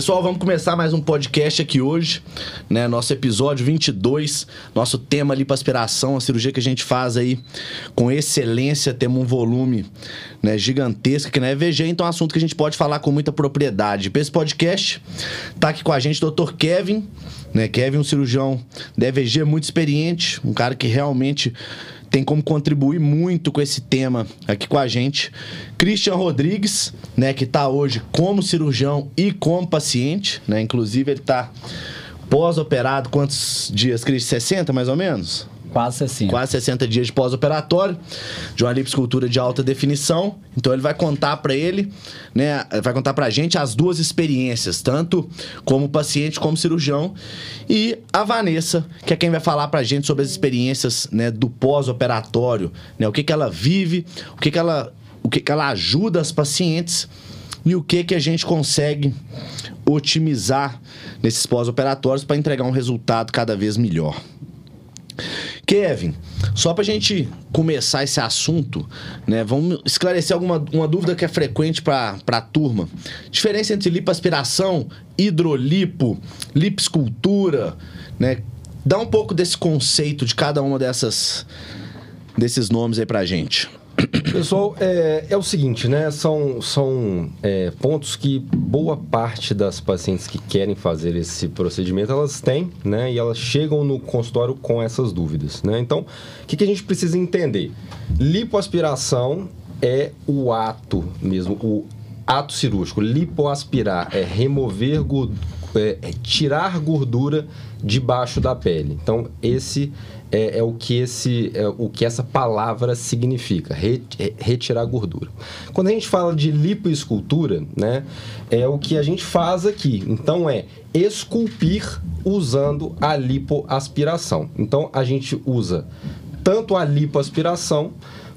Pessoal, vamos começar mais um podcast aqui hoje, né? Nosso episódio 22, nosso tema lipoaspiração, a cirurgia que a gente faz aí com excelência, temos um volume né, gigantesco que não é VG, então é um assunto que a gente pode falar com muita propriedade. Para esse podcast, tá aqui com a gente o Dr. Kevin, né? Kevin, um cirurgião da EVG muito experiente, um cara que realmente tem como contribuir muito com esse tema aqui com a gente. Christian Rodrigues, né, que está hoje como cirurgião e como paciente, né? Inclusive ele está pós-operado, quantos dias, Christian? 60 mais ou menos? Quase 60. Quase 60 dias de pós-operatório, de uma liposcultura de alta definição. Então ele vai contar para ele, né, vai contar pra gente as duas experiências, tanto como paciente como cirurgião. E a Vanessa, que é quem vai falar pra gente sobre as experiências, né, do pós-operatório, né, o que que ela vive, o que que ela, o que que ela ajuda as pacientes e o que que a gente consegue otimizar nesses pós-operatórios para entregar um resultado cada vez melhor. Kevin, só para a gente começar esse assunto, né, vamos esclarecer alguma uma dúvida que é frequente para a turma. Diferença entre lipoaspiração, hidrolipo, liposcultura, né? Dá um pouco desse conceito de cada uma dessas desses nomes aí pra gente. Pessoal, é, é, o seguinte, né? São, são é, pontos que boa parte das pacientes que querem fazer esse procedimento, elas têm, né? E elas chegam no consultório com essas dúvidas, né? Então, o que, que a gente precisa entender? Lipoaspiração é o ato mesmo, o ato cirúrgico. Lipoaspirar é remover, é, é tirar gordura debaixo da pele. Então, esse é, é, o que esse é o que essa palavra significa re, retirar gordura. Quando a gente fala de lipoescultura né é o que a gente faz aqui. Então é esculpir usando a lipoaspiração. Então a gente usa tanto a lipoaspiração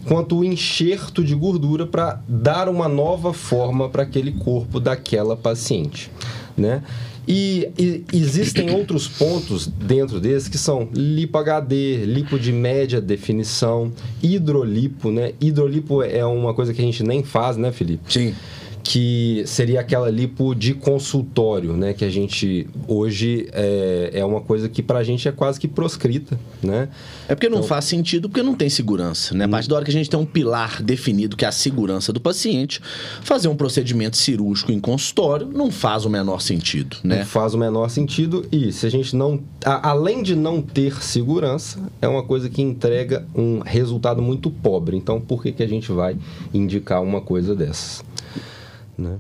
quanto o enxerto de gordura para dar uma nova forma para aquele corpo daquela paciente né e, e, existem outros pontos dentro desse que são lipo HD, lipo de média definição, hidrolipo, né? Hidrolipo é uma coisa que a gente nem faz, né, Felipe? Sim que seria aquela lipo de consultório, né? Que a gente hoje é, é uma coisa que para a gente é quase que proscrita, né? É porque não então, faz sentido, porque não tem segurança, né? A partir da hora que a gente tem um pilar definido que é a segurança do paciente, fazer um procedimento cirúrgico em consultório não faz o menor sentido, né? Não faz o menor sentido e se a gente não, a, além de não ter segurança, é uma coisa que entrega um resultado muito pobre. Então, por que que a gente vai indicar uma coisa dessas? Né?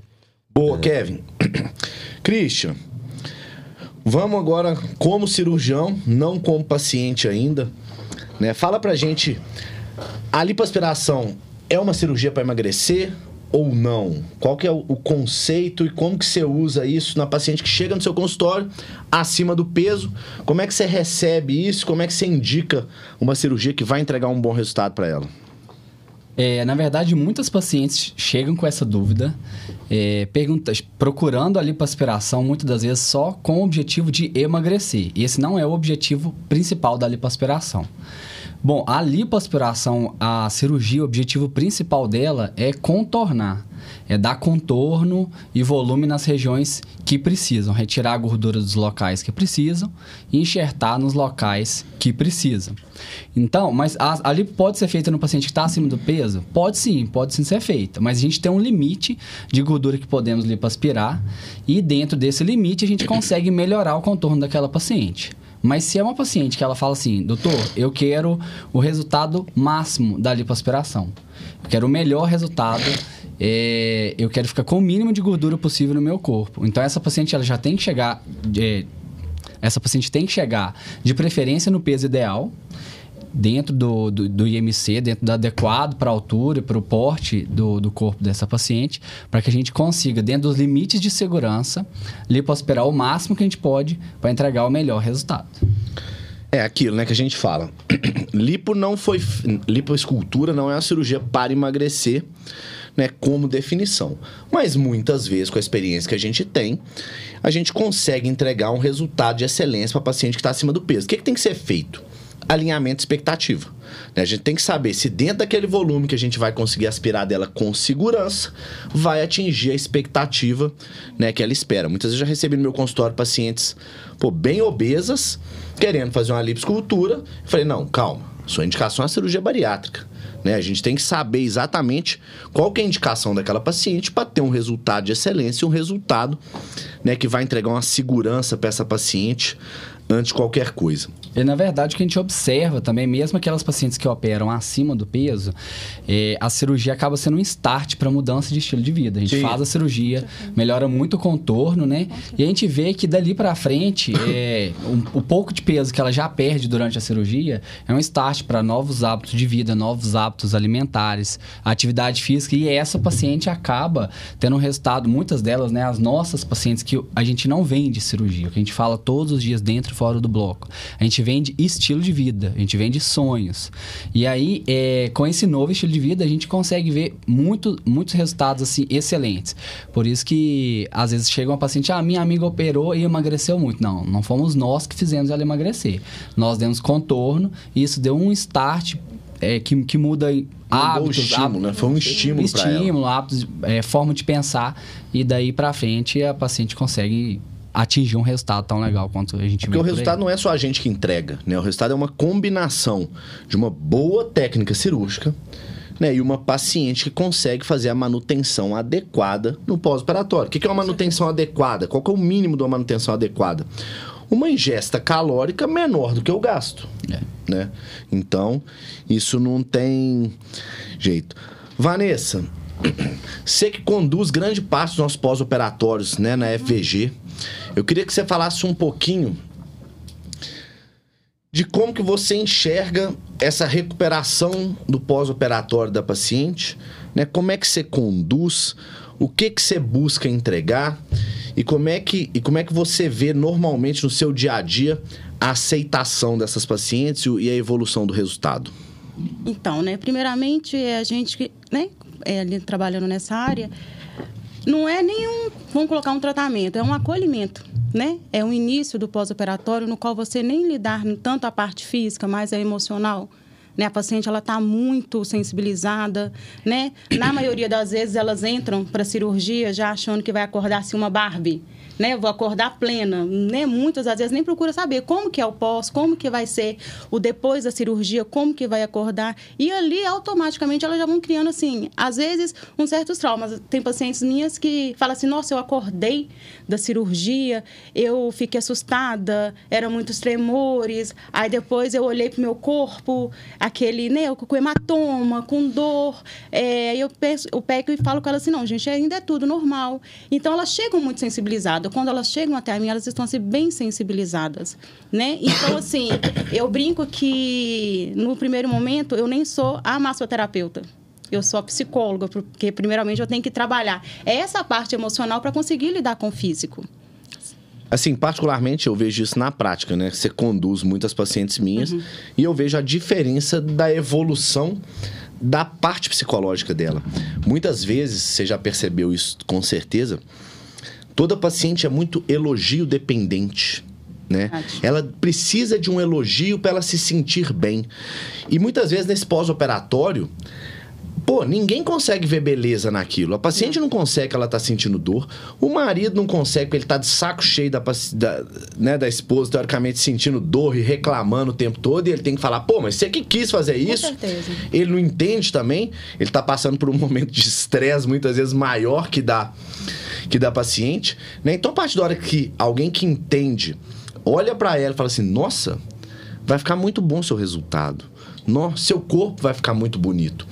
Boa, é. Kevin. Christian, vamos agora como cirurgião, não como paciente ainda. Né? Fala pra gente, a lipoaspiração é uma cirurgia para emagrecer ou não? Qual que é o, o, conceito e como que você usa isso na paciente que chega no seu consultório acima do peso? Como é que você recebe isso? Como é que você indica uma cirurgia que vai entregar um bom resultado para ela? É, na verdade, muitas pacientes chegam com essa dúvida, é, procurando a lipoaspiração, muitas das vezes só com o objetivo de emagrecer. E esse não é o objetivo principal da lipoaspiração. Bom, a lipoaspiração, a cirurgia, o objetivo principal dela é contornar, é dar contorno e volume nas regiões que precisam, retirar a gordura dos locais que precisam e enxertar nos locais que precisam. Então, mas a, a lipo pode ser feita no paciente que está acima do peso? Pode sim, pode sim ser feita, mas a gente tem um limite de gordura que podemos lipoaspirar e dentro desse limite a gente consegue melhorar o contorno daquela paciente. Mas se é uma paciente que ela fala assim, doutor, eu quero o resultado máximo da lipoaspiração. Eu quero o melhor resultado. É, eu quero ficar com o mínimo de gordura possível no meu corpo. Então essa paciente ela já tem que chegar. É, essa paciente tem que chegar de preferência no peso ideal dentro do, do, do IMC, dentro do adequado para a altura e para o porte do, do corpo dessa paciente, para que a gente consiga, dentro dos limites de segurança, lipoaspirar o máximo que a gente pode para entregar o melhor resultado. É aquilo, né, que a gente fala. Lipo não foi. Lipoescultura não é uma cirurgia para emagrecer, né, como definição. Mas muitas vezes, com a experiência que a gente tem, a gente consegue entregar um resultado de excelência para paciente que está acima do peso. O que, que tem que ser feito? Alinhamento expectativa. Né? A gente tem que saber se dentro daquele volume que a gente vai conseguir aspirar dela com segurança, vai atingir a expectativa né, que ela espera. Muitas vezes eu já recebi no meu consultório pacientes pô, bem obesas, querendo fazer uma liposcultura. Falei, não, calma, sua indicação é a cirurgia bariátrica. Né? A gente tem que saber exatamente qual que é a indicação daquela paciente para ter um resultado de excelência, um resultado né, que vai entregar uma segurança para essa paciente antes de qualquer coisa. E na verdade o que a gente observa também, mesmo aquelas pacientes que operam acima do peso, é, a cirurgia acaba sendo um start para mudança de estilo de vida. A gente Sim. faz a cirurgia, melhora muito o contorno, né? E a gente vê que dali para frente, é, um, o pouco de peso que ela já perde durante a cirurgia é um start para novos hábitos de vida, novos hábitos alimentares, atividade física. E essa paciente acaba tendo um resultado, muitas delas, né? As nossas pacientes que a gente não vende cirurgia, que a gente fala todos os dias dentro e fora do bloco. A gente vende estilo de vida, a gente vende sonhos. E aí, é, com esse novo estilo de vida, a gente consegue ver muito, muitos resultados assim excelentes. Por isso que às vezes chega uma paciente, ah, minha amiga operou e emagreceu muito. Não, não fomos nós que fizemos ela emagrecer. Nós demos contorno e isso deu um start é, que, que muda hábitos. Um estímulo, hábitos, né? Foi um estímulo Estímulo, hábitos, é, forma de pensar. E daí para frente a paciente consegue atingir um resultado tão legal quanto a gente Porque o resultado não é só a gente que entrega, né? O resultado é uma combinação de uma boa técnica cirúrgica né, e uma paciente que consegue fazer a manutenção adequada no pós-operatório. O que é uma manutenção adequada? Qual é o mínimo de uma manutenção adequada? Uma ingesta calórica menor do que o gasto. É. Né? Então, isso não tem jeito. Vanessa, você que conduz grande parte dos nossos pós-operatórios né, na FVG, eu queria que você falasse um pouquinho de como que você enxerga essa recuperação do pós-operatório da paciente, né? Como é que você conduz, o que que você busca entregar e como é que e como é que você vê normalmente no seu dia a dia a aceitação dessas pacientes e a evolução do resultado? Então, né, primeiramente a gente, né, é, ali trabalhando nessa área, não é nenhum, vamos colocar um tratamento, é um acolhimento, né? É um início do pós-operatório no qual você nem lidar tanto a parte física, mas a emocional. Né? A paciente ela está muito sensibilizada, né? Na maioria das vezes elas entram para cirurgia já achando que vai acordar assim uma Barbie né? Vou acordar plena, né? Muitas às vezes nem procura saber como que é o pós, como que vai ser o depois da cirurgia, como que vai acordar. E ali automaticamente elas já vão criando assim, às vezes uns certos traumas. Tem pacientes minhas que falam assim: "Nossa, eu acordei da cirurgia, eu fiquei assustada, eram muitos tremores, aí depois eu olhei pro meu corpo, aquele, né, com hematoma, com dor, é, eu, penso, eu pego e falo com ela assim, não, gente, ainda é tudo normal. Então, elas chegam muito sensibilizadas. Quando elas chegam até a mim, elas estão assim, bem sensibilizadas, né? Então, assim, eu brinco que, no primeiro momento, eu nem sou a massoterapeuta eu sou a psicóloga, porque primeiramente eu tenho que trabalhar essa parte emocional para conseguir lidar com o físico. Assim, particularmente eu vejo isso na prática, né? Você conduz muitas pacientes minhas uhum. e eu vejo a diferença da evolução da parte psicológica dela. Muitas vezes, você já percebeu isso com certeza, toda paciente é muito elogio dependente. Né? Ela precisa de um elogio para ela se sentir bem. E muitas vezes nesse pós-operatório, Pô, ninguém consegue ver beleza naquilo. A paciente não consegue ela tá sentindo dor. O marido não consegue porque ele tá de saco cheio da, da, né, da esposa, teoricamente, sentindo dor e reclamando o tempo todo. E ele tem que falar, pô, mas você que quis fazer isso? Com certeza. Ele não entende também. Ele tá passando por um momento de estresse muitas vezes maior que da, que da paciente. Né? Então, a partir da hora que alguém que entende olha para ela e fala assim, nossa, vai ficar muito bom o seu resultado. Nossa, seu corpo vai ficar muito bonito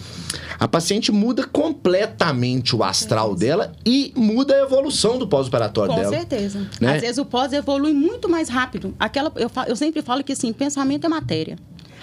a paciente muda completamente o astral dela e muda a evolução do pós-operatório dela. Com certeza. Né? Às vezes o pós evolui muito mais rápido. Aquela, eu, eu sempre falo que assim, pensamento é matéria.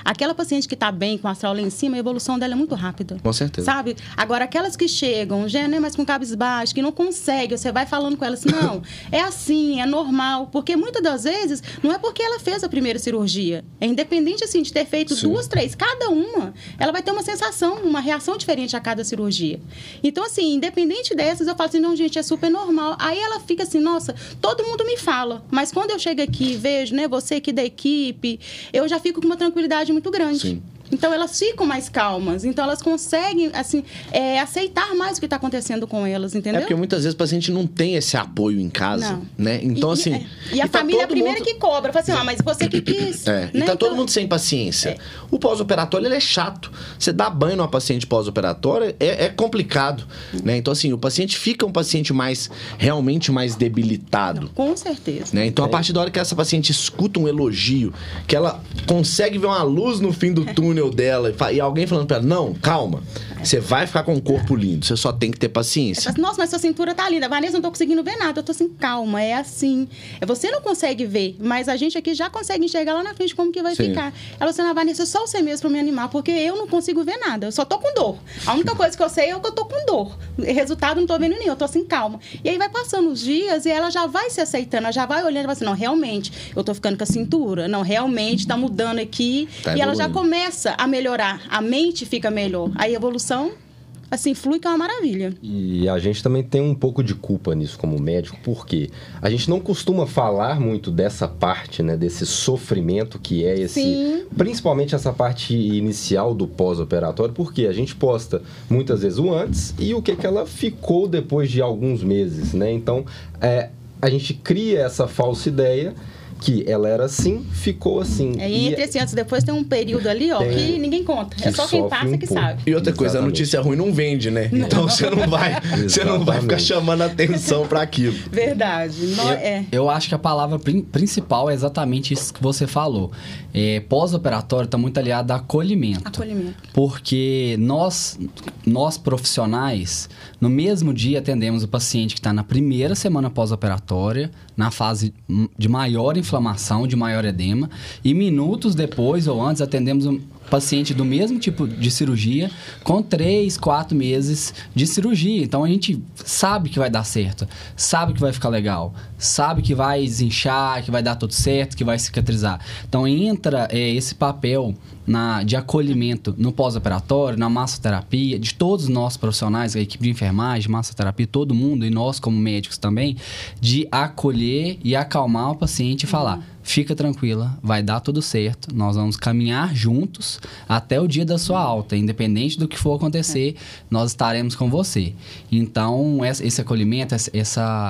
Aquela paciente que está bem, com o astral lá em cima, a evolução dela é muito rápida. Com certeza. Sabe? Agora, aquelas que chegam, já né, mas com cabisbaixo, que não consegue, você vai falando com elas, não, é assim, é normal. Porque muitas das vezes, não é porque ela fez a primeira cirurgia. É independente, assim, de ter feito Sim. duas, três, cada uma, ela vai ter uma sensação, uma reação diferente a cada cirurgia. Então, assim, independente dessas, eu falo assim, não, gente, é super normal. Aí ela fica assim, nossa, todo mundo me fala. Mas quando eu chego aqui vejo, né, você aqui da equipe, eu já fico com uma tranquilidade muito grande. Sim. Então elas ficam mais calmas. Então elas conseguem, assim, é, aceitar mais o que está acontecendo com elas, entendeu? É porque muitas vezes o paciente não tem esse apoio em casa, Não. né? Então, e, assim... E, e a tá família é a todo primeira mundo- que cobra. Fala assim, ah, mas você que quis. É, e né? tá todo Então, mundo sem paciência. O pós-operatório, ele é chato. Você dá banho numa paciente pós-operatória é, é complicado, né? Então, assim, o paciente fica um paciente mais, realmente mais debilitado. Com certeza. Né? Então, É. a partir da hora que essa paciente escuta um elogio, que ela consegue ver uma luz no fim do túnel dela e, alguém falando pra ela, não, calma, você vai ficar com um corpo lindo, você só tem que ter paciência. fala Nossa, mas sua cintura tá linda. Vanessa, não tô conseguindo ver nada. Eu tô assim, calma, é assim. É, Você não consegue ver, mas a gente aqui já consegue enxergar lá na frente como que vai Sim. ficar. Ela falou assim, Vanessa, só você mesmo pra me animar, porque eu não consigo ver nada. Eu só tô com dor. A única coisa que eu sei é que eu tô com dor. Resultado, não tô vendo nenhum. Eu tô assim, calma. E aí vai passando os dias e ela já vai se aceitando, ela já vai olhando e vai assim, não, realmente, eu tô ficando com a cintura. Não, realmente, tá mudando aqui. Tá e ela já evoluindo. Começa a melhorar. A mente fica melhor. A evolução, assim, flui que é uma maravilha. E a gente também tem um pouco de culpa nisso como médico, porque a gente não costuma falar muito dessa parte, né, desse sofrimento que é esse, Sim. principalmente essa parte inicial do pós-operatório, porque a gente posta muitas vezes o antes e o que que ela ficou depois de alguns meses, né? Então, é, a gente cria essa falsa ideia que ela era assim, ficou assim. É, E- e entre esse antes e depois tem um período ali, ó, Tem- que ninguém conta. É que só quem passa um que pouco. sabe. E outra coisa, a notícia ruim não vende, né? Então você não vai, você não vai ficar chamando atenção pra aquilo. Verdade. Nó- é. Eu acho que a palavra prin- principal é exatamente isso que você falou. É, Pós-operatório está muito aliado a acolhimento. Acolhimento. Porque nós, nós profissionais, no mesmo dia atendemos o paciente que está na primeira semana pós-operatória, na fase de maior inflamação, de maior edema, e minutos depois ou antes atendemos paciente do mesmo tipo de cirurgia com três, quatro meses de cirurgia. Então a gente sabe que vai dar certo, sabe que vai ficar legal, sabe que vai desinchar, que vai dar tudo certo, que vai cicatrizar. Então entra é, esse papel na, de acolhimento no pós-operatório, na massoterapia, de todos nós profissionais, a equipe de enfermagem, massoterapia, todo mundo, e nós como médicos também, de acolher e acalmar o paciente e falar: fica tranquila, vai dar tudo certo, nós vamos caminhar juntos até o dia da sua alta, independente do que for acontecer, nós estaremos com você. Então, esse acolhimento, essa,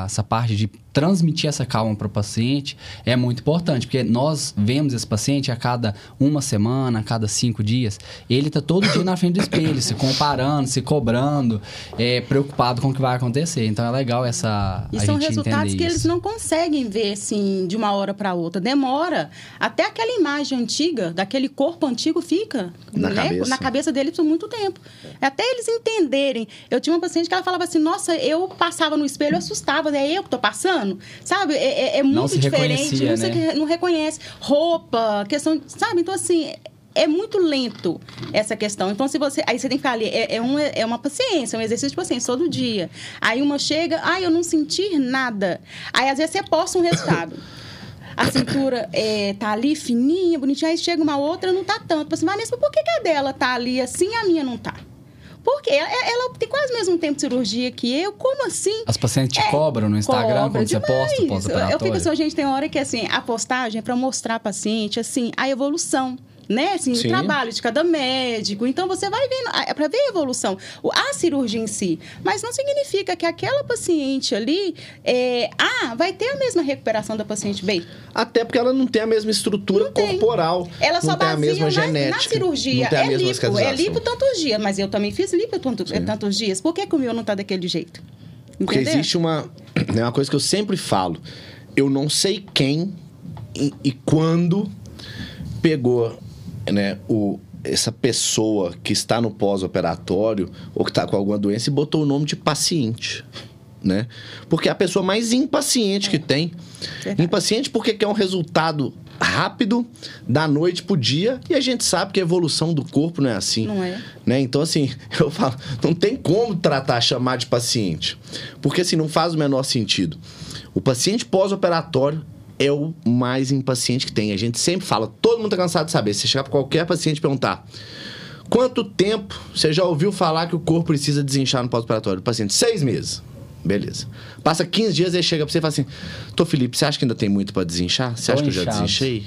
essa parte de transmitir essa calma para o paciente é muito importante, porque nós vemos esse paciente a cada uma semana, a cada cinco dias, ele está todo dia na frente do espelho, se comparando, se cobrando, é, preocupado com o que vai acontecer. Então é legal essa E a são gente resultados que eles isso. não conseguem ver, assim, de uma hora para outra. Demora. Até aquela imagem antiga, daquele corpo antigo, fica Na né? cabeça. na cabeça deles por muito tempo. Até eles entenderem. Eu tinha uma paciente que ela falava assim, nossa, eu passava no espelho, eu assustava, é eu que tô passando? Sabe? É, é- é muito diferente. Não, né? não reconhece. Roupa, questão... Sabe? Então, assim... É muito lento essa questão. Então, se você. Aí você tem que ficar ali. É, é, um, é uma paciência, é um exercício de paciência todo dia. Aí uma chega, ai, eu não senti nada. Aí, às vezes, você posta um resultado. A cintura é, tá ali fininha, bonitinha, aí chega uma outra, não tá tanto. Assim, Vanessa, mas por que, que a dela tá ali assim e a minha não tá? Porque ela, ela tem quase o mesmo tempo de cirurgia que eu. Como assim? As pacientes te cobram no Instagram É, Cobra quando você posta o demais. Eu fico assim, gente, tem hora que assim, a postagem é para mostrar a paciente assim, a evolução. Né? Assim, Sim. o trabalho de cada médico. Então, você vai vendo, é para ver a evolução. A cirurgia em si. Mas não significa que aquela paciente ali, é, ah, vai ter a mesma recuperação da paciente B. Até porque ela não tem a mesma estrutura Não tem. corporal. Ela não só tem a mesma na, genética. na cirurgia. Não tem a é mesma lipo, é lipo tantos dias. Mas eu também fiz lipo tantos, tantos dias. Por que, que o meu não tá daquele jeito? Porque Entendeu? existe uma, né, uma coisa que eu sempre falo. Eu não sei quem e, e quando pegou né, o, essa pessoa que está no pós-operatório ou que está com alguma doença e botou o nome de paciente. Né? Porque é a pessoa mais impaciente que tem. Verdade. Impaciente porque quer um resultado rápido, da noite pro dia, e a gente sabe que a evolução do corpo não é assim Não é. né? Então, assim, eu falo, não tem como tratar, chamar de paciente. Porque, assim, não faz o menor sentido. O paciente pós-operatório é o mais impaciente que tem. A gente sempre fala, todo mundo tá cansado de saber. Se você chegar pra qualquer paciente e perguntar quanto tempo você já ouviu falar que o corpo precisa desinchar no pós-operatório? O paciente, seis meses. Beleza. Passa 15 dias, ele chega pra você e fala assim: Tô, Felipe, você acha que ainda tem muito pra desinchar? Você acha que eu já inchado. desinchei?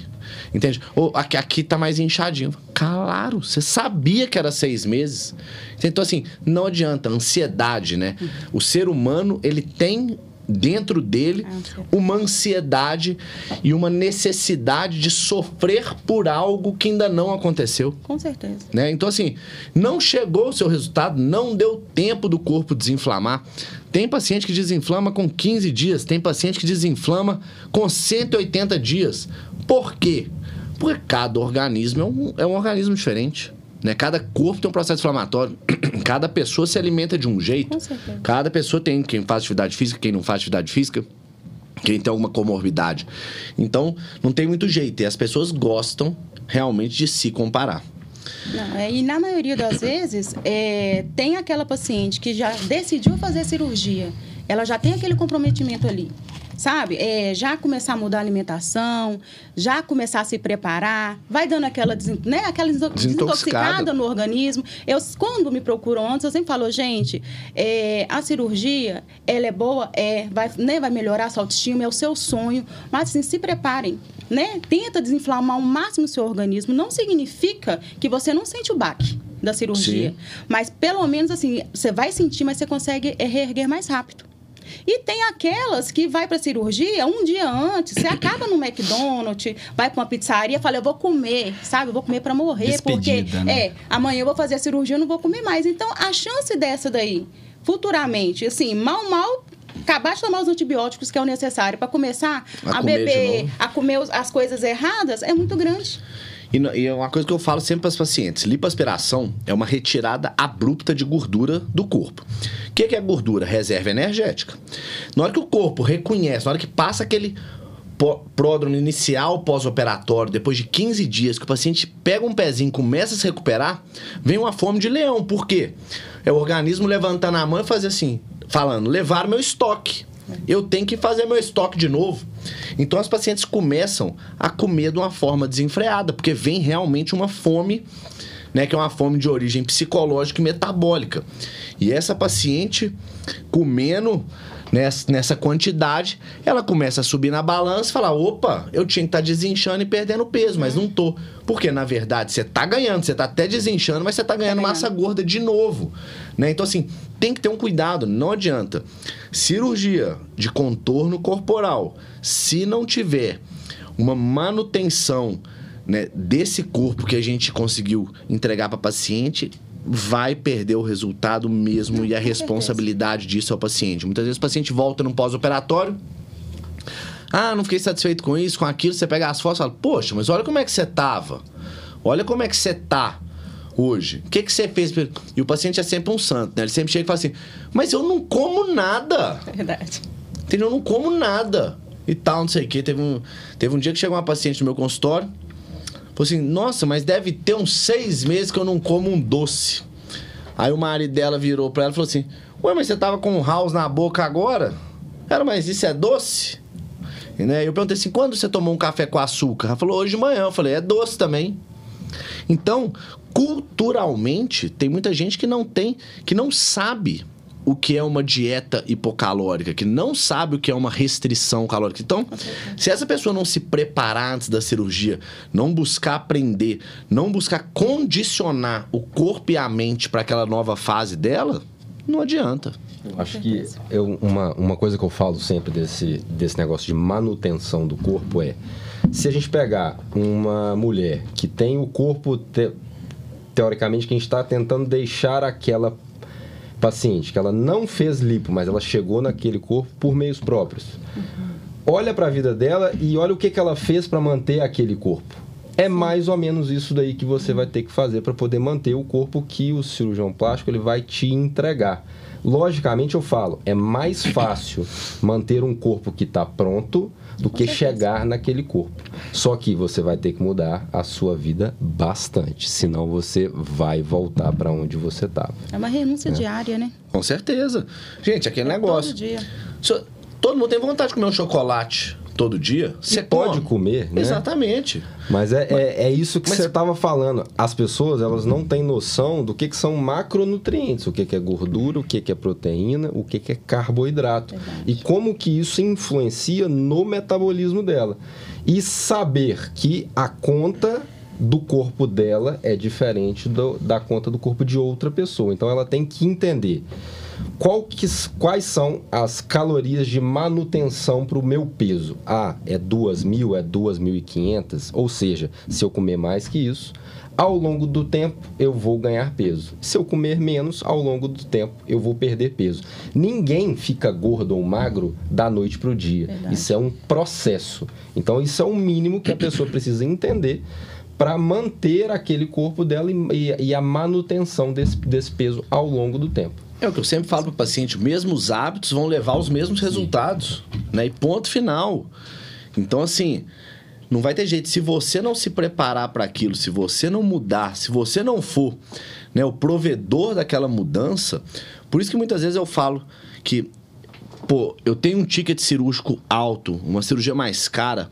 Entende? Ou aqui, aqui tá mais inchadinho. Claro, você sabia que era seis meses. Então, assim, não adianta. Ansiedade, né? O ser humano, ele tem dentro dele uma ansiedade e uma necessidade de sofrer por algo que ainda não aconteceu. Com certeza. Né? Então, assim, não chegou o seu resultado, não deu tempo do corpo desinflamar. Tem paciente que desinflama com 15 dias, tem paciente que desinflama com 180 dias. Por quê? Porque cada organismo é um, é um organismo diferente. Né? Cada corpo tem um processo inflamatório. Cada pessoa se alimenta de um jeito. Com certeza. Cada pessoa tem quem faz atividade física, quem não faz atividade física quem tem alguma comorbidade. Então, não tem muito jeito. E as pessoas gostam realmente de se comparar. Não, é, e na maioria das vezes, é, tem aquela paciente que já decidiu fazer cirurgia, ela já tem aquele comprometimento ali, sabe? É, já começar a mudar a alimentação, já começar a se preparar, vai dando aquela, desin- né, aquela desinto- Desintoxicada. no organismo. Eu, quando me procuram antes, eu sempre falo, gente, é, a cirurgia, ela é boa, é, vai, né, vai melhorar a sua autoestima, é o seu sonho, mas assim, se preparem, né? Tenta desinflamar ao máximo o seu organismo. Não significa que você não sente o baque da cirurgia, Sim. mas pelo menos assim, você vai sentir, mas você consegue é, reerguer mais rápido. E tem aquelas que vai para cirurgia um dia antes, você acaba no McDonald's, vai para uma pizzaria, fala, eu vou comer, sabe? Eu vou comer para morrer, Despedida, porque né? é, amanhã eu vou fazer a cirurgia, eu não vou comer mais. Então, a chance dessa daí, futuramente, assim, mal, mal, acabar de tomar os antibióticos que é o necessário para começar A a, comer beber, a comer as coisas erradas, é muito grande. E, e é uma coisa que eu falo sempre para os pacientes: lipoaspiração é uma retirada abrupta de gordura do corpo. O que, que é gordura? Reserva energética. Na hora que o corpo reconhece, na hora que passa aquele pródromo inicial pós-operatório, depois de 15 dias, que o paciente pega um pezinho começa a se recuperar, vem uma fome de leão. Por quê? É o organismo levantando a mão e fazer assim, falando, levar meu estoque. Eu tenho que fazer meu estoque de novo. Então as pacientes começam a comer de uma forma desenfreada, porque vem realmente uma fome, né, que é uma fome de origem psicológica e metabólica. E essa paciente comendo nessa, nessa quantidade, ela começa a subir na balança e falar: opa, eu tinha que estar desinchando e perdendo peso, mas não tô. Porque, na verdade, você tá ganhando, você tá até desinchando, mas você tá ganhando ganhando. massa gorda de novo. Né? Então, assim, tem que ter um cuidado, não adianta. Cirurgia de contorno corporal, se não tiver uma manutenção né, desse corpo que a gente conseguiu entregar para paciente, vai perder o resultado mesmo e a responsabilidade disso ao paciente. Muitas vezes o paciente volta no pós-operatório. Ah, não fiquei satisfeito com isso, com aquilo. Você pega as fotos e fala, poxa, mas olha como é que você tava. Olha como é que você tá hoje. O que, que você fez? E o paciente é sempre um santo, né? Ele sempre chega e fala assim, mas eu não como nada. Verdade. Entendeu? Eu não como nada. E tal, não sei o quê. Teve um, teve um dia que chegou uma paciente no meu consultório. Falou assim, nossa, mas deve ter uns seis meses que eu não como um doce. Aí o marido dela virou pra ela e falou assim, ué, mas você tava com um house na boca agora? Ela, mas isso é doce? E, né, eu perguntei assim, quando você tomou um café com açúcar? Ela falou, hoje de manhã. Eu falei, é doce também. Então, culturalmente, tem muita gente que não tem, que não sabe o que é uma dieta hipocalórica, que não sabe o que é uma restrição calórica. Então, se essa pessoa não se preparar antes da cirurgia, não buscar aprender, não buscar condicionar o corpo e a mente para aquela nova fase dela, não adianta. Acho que eu, uma, uma coisa que eu falo sempre desse, desse negócio de manutenção do corpo é: se a gente pegar uma mulher que tem o corpo, te- teoricamente, que a gente está tentando deixar aquela paciente, que ela não fez lipo, mas ela chegou naquele corpo por meios próprios. Olha para a vida dela e olha o que, que ela fez para manter aquele corpo. É mais ou menos isso daí que você vai ter que fazer para poder manter o corpo que o cirurgião plástico ele vai te entregar. Logicamente eu falo, é mais fácil manter um corpo que está pronto do que chegar naquele corpo. Só que você vai ter que mudar a sua vida bastante, senão você vai voltar para onde você estava. É uma renúncia diária, né? Com certeza. Gente, aquele É negócio. Todo dia. Todo mundo tem vontade de comer um chocolate. Todo dia, você pode come. comer, né? Exatamente. Mas é, é, é isso que Mas- você estava falando. As pessoas elas não têm noção do que, que são macronutrientes, o que, que é gordura, o que, que é proteína, o que, que é carboidrato. Verdade. E como que isso influencia no metabolismo dela. E saber que a conta do corpo dela é diferente do- da conta do corpo de outra pessoa. Então ela tem que entender qual que- quais são as calorias de manutenção para o meu peso? Ah, é 2.000, é 2.500? Ou seja, se eu comer mais que isso, ao longo do tempo eu vou ganhar peso. Se eu comer menos, ao longo do tempo eu vou perder peso. Ninguém fica gordo ou magro da noite para o dia. Verdade. Isso é um processo. Então, isso é o mínimo que a pessoa precisa entender para manter aquele corpo dela e, e- a manutenção desse, desse peso ao longo do tempo. É o que eu sempre falo para o paciente: mesmos hábitos vão levar aos mesmos resultados. Né? E ponto final. Então, assim, não vai ter jeito. Se você não se preparar para aquilo, se você não mudar, se você não for né, o provedor daquela mudança, por isso que muitas vezes eu falo que, pô, eu tenho um ticket cirúrgico alto, uma cirurgia mais cara,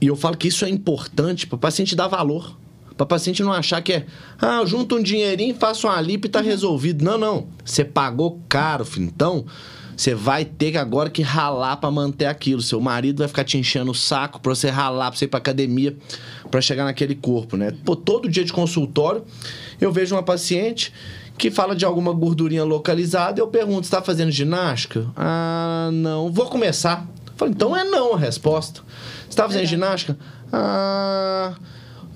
e eu falo que isso é importante para o paciente dar valor. Para o paciente não achar que é, ah, eu junto um dinheirinho, faço uma lipo e tá resolvido. Não, não. Você pagou caro, filho. Então, você vai ter agora que ralar para manter aquilo. Seu marido vai ficar te enchendo o saco para você ralar, para você ir para academia, para chegar naquele corpo, né? Pô, todo dia de consultório, eu vejo uma paciente que fala de alguma gordurinha localizada, eu pergunto, está fazendo ginástica? Ah, não. Vou começar. Eu falo, então é não a resposta. Você está fazendo Verdade. ginástica? Ah,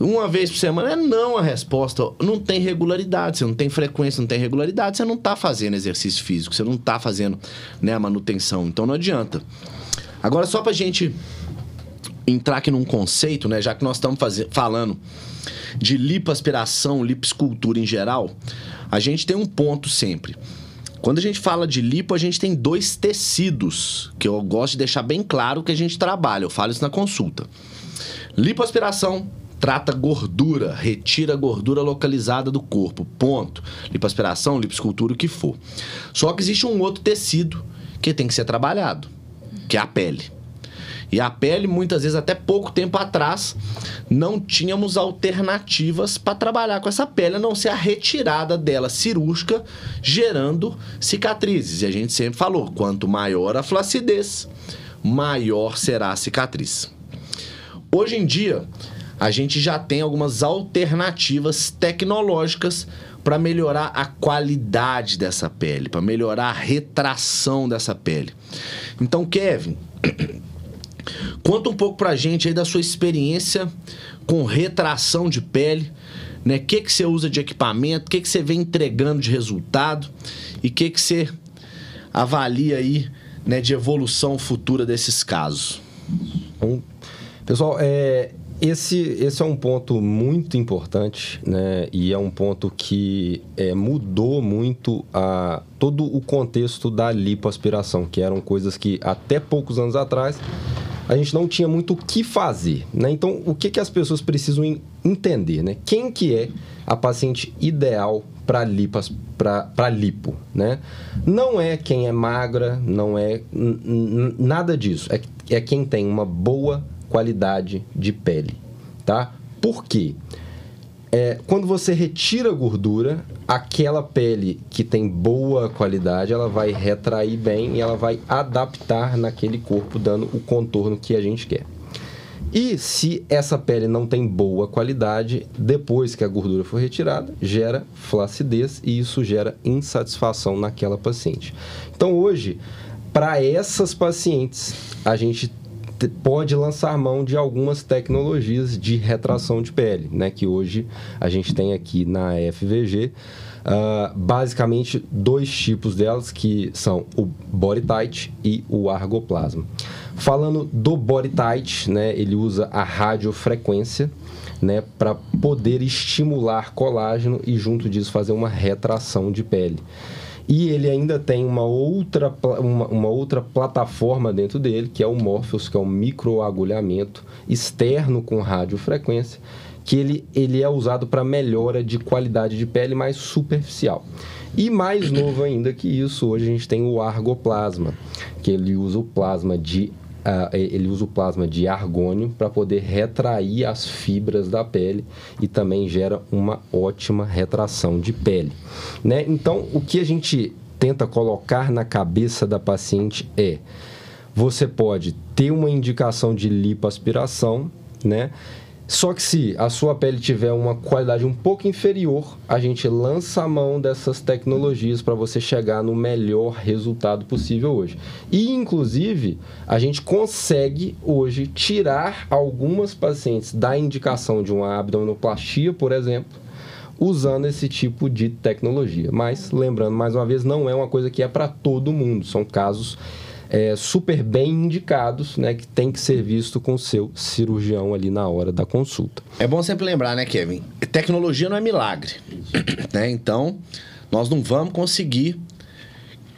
uma vez por semana é não a resposta. Não tem regularidade, você não tem frequência, não tem regularidade, você não está fazendo exercício físico, você não está fazendo né, a manutenção. Então não adianta. Agora, só pra gente entrar aqui num conceito, né? Já que nós estamos falando de lipoaspiração, lipoescultura em geral, a gente tem um ponto sempre. Quando a gente fala de lipo, a gente tem dois tecidos, que eu gosto de deixar bem claro que a gente trabalha, eu falo isso na consulta. Lipoaspiração trata gordura, retira gordura localizada do corpo, ponto. Lipoaspiração, lipoescultura, o que for. Só que existe um outro tecido que tem que ser trabalhado, que é a pele. E a pele, muitas vezes, até pouco tempo atrás, não tínhamos alternativas para trabalhar com essa pele, a não ser a retirada dela cirúrgica, gerando cicatrizes. E a gente sempre falou: quanto maior a flacidez, maior será a cicatriz. Hoje em dia, a gente já tem algumas alternativas tecnológicas para melhorar a qualidade dessa pele, para melhorar a retração dessa pele. Então, Kevin, conta um pouco pra gente aí da sua experiência com retração de pele, né? O que, que você usa de equipamento, o que, que você vem entregando de resultado e o que, que você avalia aí, né, de evolução futura desses casos. Então, pessoal, é, esse, esse é um ponto muito importante, né? E é um ponto que é, mudou muito a, todo o contexto da lipoaspiração, que eram coisas que até poucos anos atrás a gente não tinha muito o que fazer, né? Então, o que, que as pessoas precisam en- entender, né? Quem que é a paciente ideal para lipas para lipo, né? Não é quem é magra, não é nada disso. É, é quem tem uma boa qualidade de pele, tá? Por quê? É, quando você retira a gordura, aquela pele que tem boa qualidade, ela vai retrair bem e ela vai adaptar naquele corpo, dando o contorno que a gente quer. E se essa pele não tem boa qualidade, depois que a gordura for retirada, gera flacidez e isso gera insatisfação naquela paciente. Então hoje, para essas pacientes, a gente te- pode lançar mão de algumas tecnologias de retração de pele, né? Que hoje a gente tem aqui na FVG. ah, basicamente dois tipos delas que são o Body Tight e o Argoplasma. Falando do Body Tight, né, ele usa a radiofrequência né, para poder estimular colágeno e junto disso fazer uma retração de pele. E ele ainda tem uma outra, uma, uma outra plataforma dentro dele, que é o Morpheus, que é um microagulhamento externo com radiofrequência, que ele, ele é usado para melhora de qualidade de pele mais superficial. E mais novo ainda que isso, hoje a gente tem o argoplasma, que ele usa o plasma de ah, ele usa o plasma de argônio para poder retrair as fibras da pele e também gera uma ótima retração de pele. Né? Então, o que a gente tenta colocar na cabeça da paciente é: você pode ter uma indicação de lipoaspiração, né? Só que se a sua pele tiver uma qualidade um pouco inferior, a gente lança a mão dessas tecnologias para você chegar no melhor resultado possível hoje. E, inclusive, a gente consegue hoje tirar algumas pacientes da indicação de uma abdominoplastia, por exemplo, usando esse tipo de tecnologia. Mas, lembrando mais uma vez, não é uma coisa que é para todo mundo, são casos é, super bem indicados, né, que tem que ser visto com o seu cirurgião ali na hora da consulta. É bom sempre lembrar, né, Kevin? Tecnologia não é milagre, né? Então, nós não vamos conseguir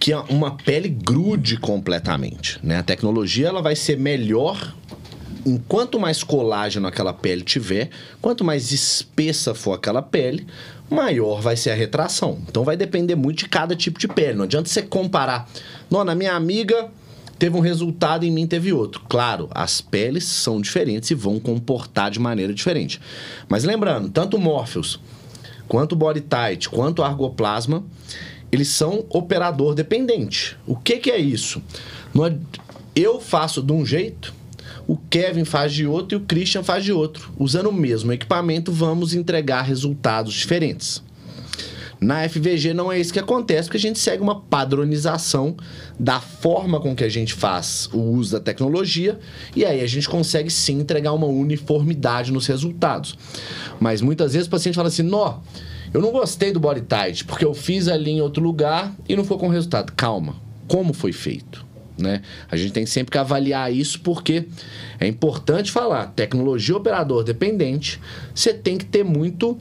que uma pele grude completamente, né? A tecnologia ela vai ser melhor enquanto mais colágeno aquela pele tiver, quanto mais espessa for aquela pele, maior vai ser a retração. Então vai depender muito de cada tipo de pele. Não adianta você comparar. Não, na minha amiga teve um resultado, em mim teve outro. Claro, as peles são diferentes e vão comportar de maneira diferente. Mas lembrando, tanto o Morpheus, quanto o Body Tight, quanto o Argoplasma, eles são operador dependente. O que, que é isso? Eu faço de um jeito, o Kevin faz de outro e o Christian faz de outro. Usando o mesmo equipamento, vamos entregar resultados diferentes. Na FVG não é isso que acontece, porque a gente segue uma padronização da forma com que a gente faz o uso da tecnologia e aí a gente consegue sim entregar uma uniformidade nos resultados. Mas muitas vezes o paciente fala assim: "Nó, eu não gostei do body tight porque eu fiz ali em outro lugar e não foi com resultado". Calma. Como foi feito? Né? A gente tem sempre que avaliar isso porque é importante falar, tecnologia operador dependente, você tem que ter muito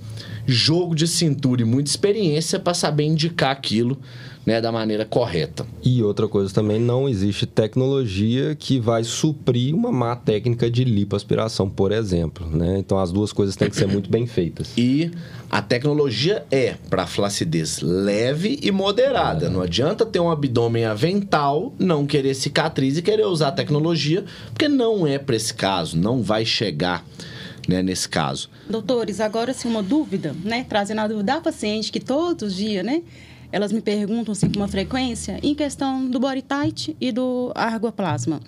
jogo de cintura e muita experiência para saber indicar aquilo né, da maneira correta. E outra coisa também, não existe tecnologia que vai suprir uma má técnica de lipoaspiração, por exemplo. Né? Então as duas coisas têm que ser muito bem feitas. E a tecnologia é para flacidez leve e moderada. É. Não adianta ter um abdômen avental, não querer cicatriz e querer usar a tecnologia, porque não é para esse caso, não vai chegar né, nesse caso. Doutores, agora sim uma dúvida, né? Trazendo a dúvida da paciente que todos os dias, né? Elas me perguntam assim com uma frequência em questão do tight e do argoplasma.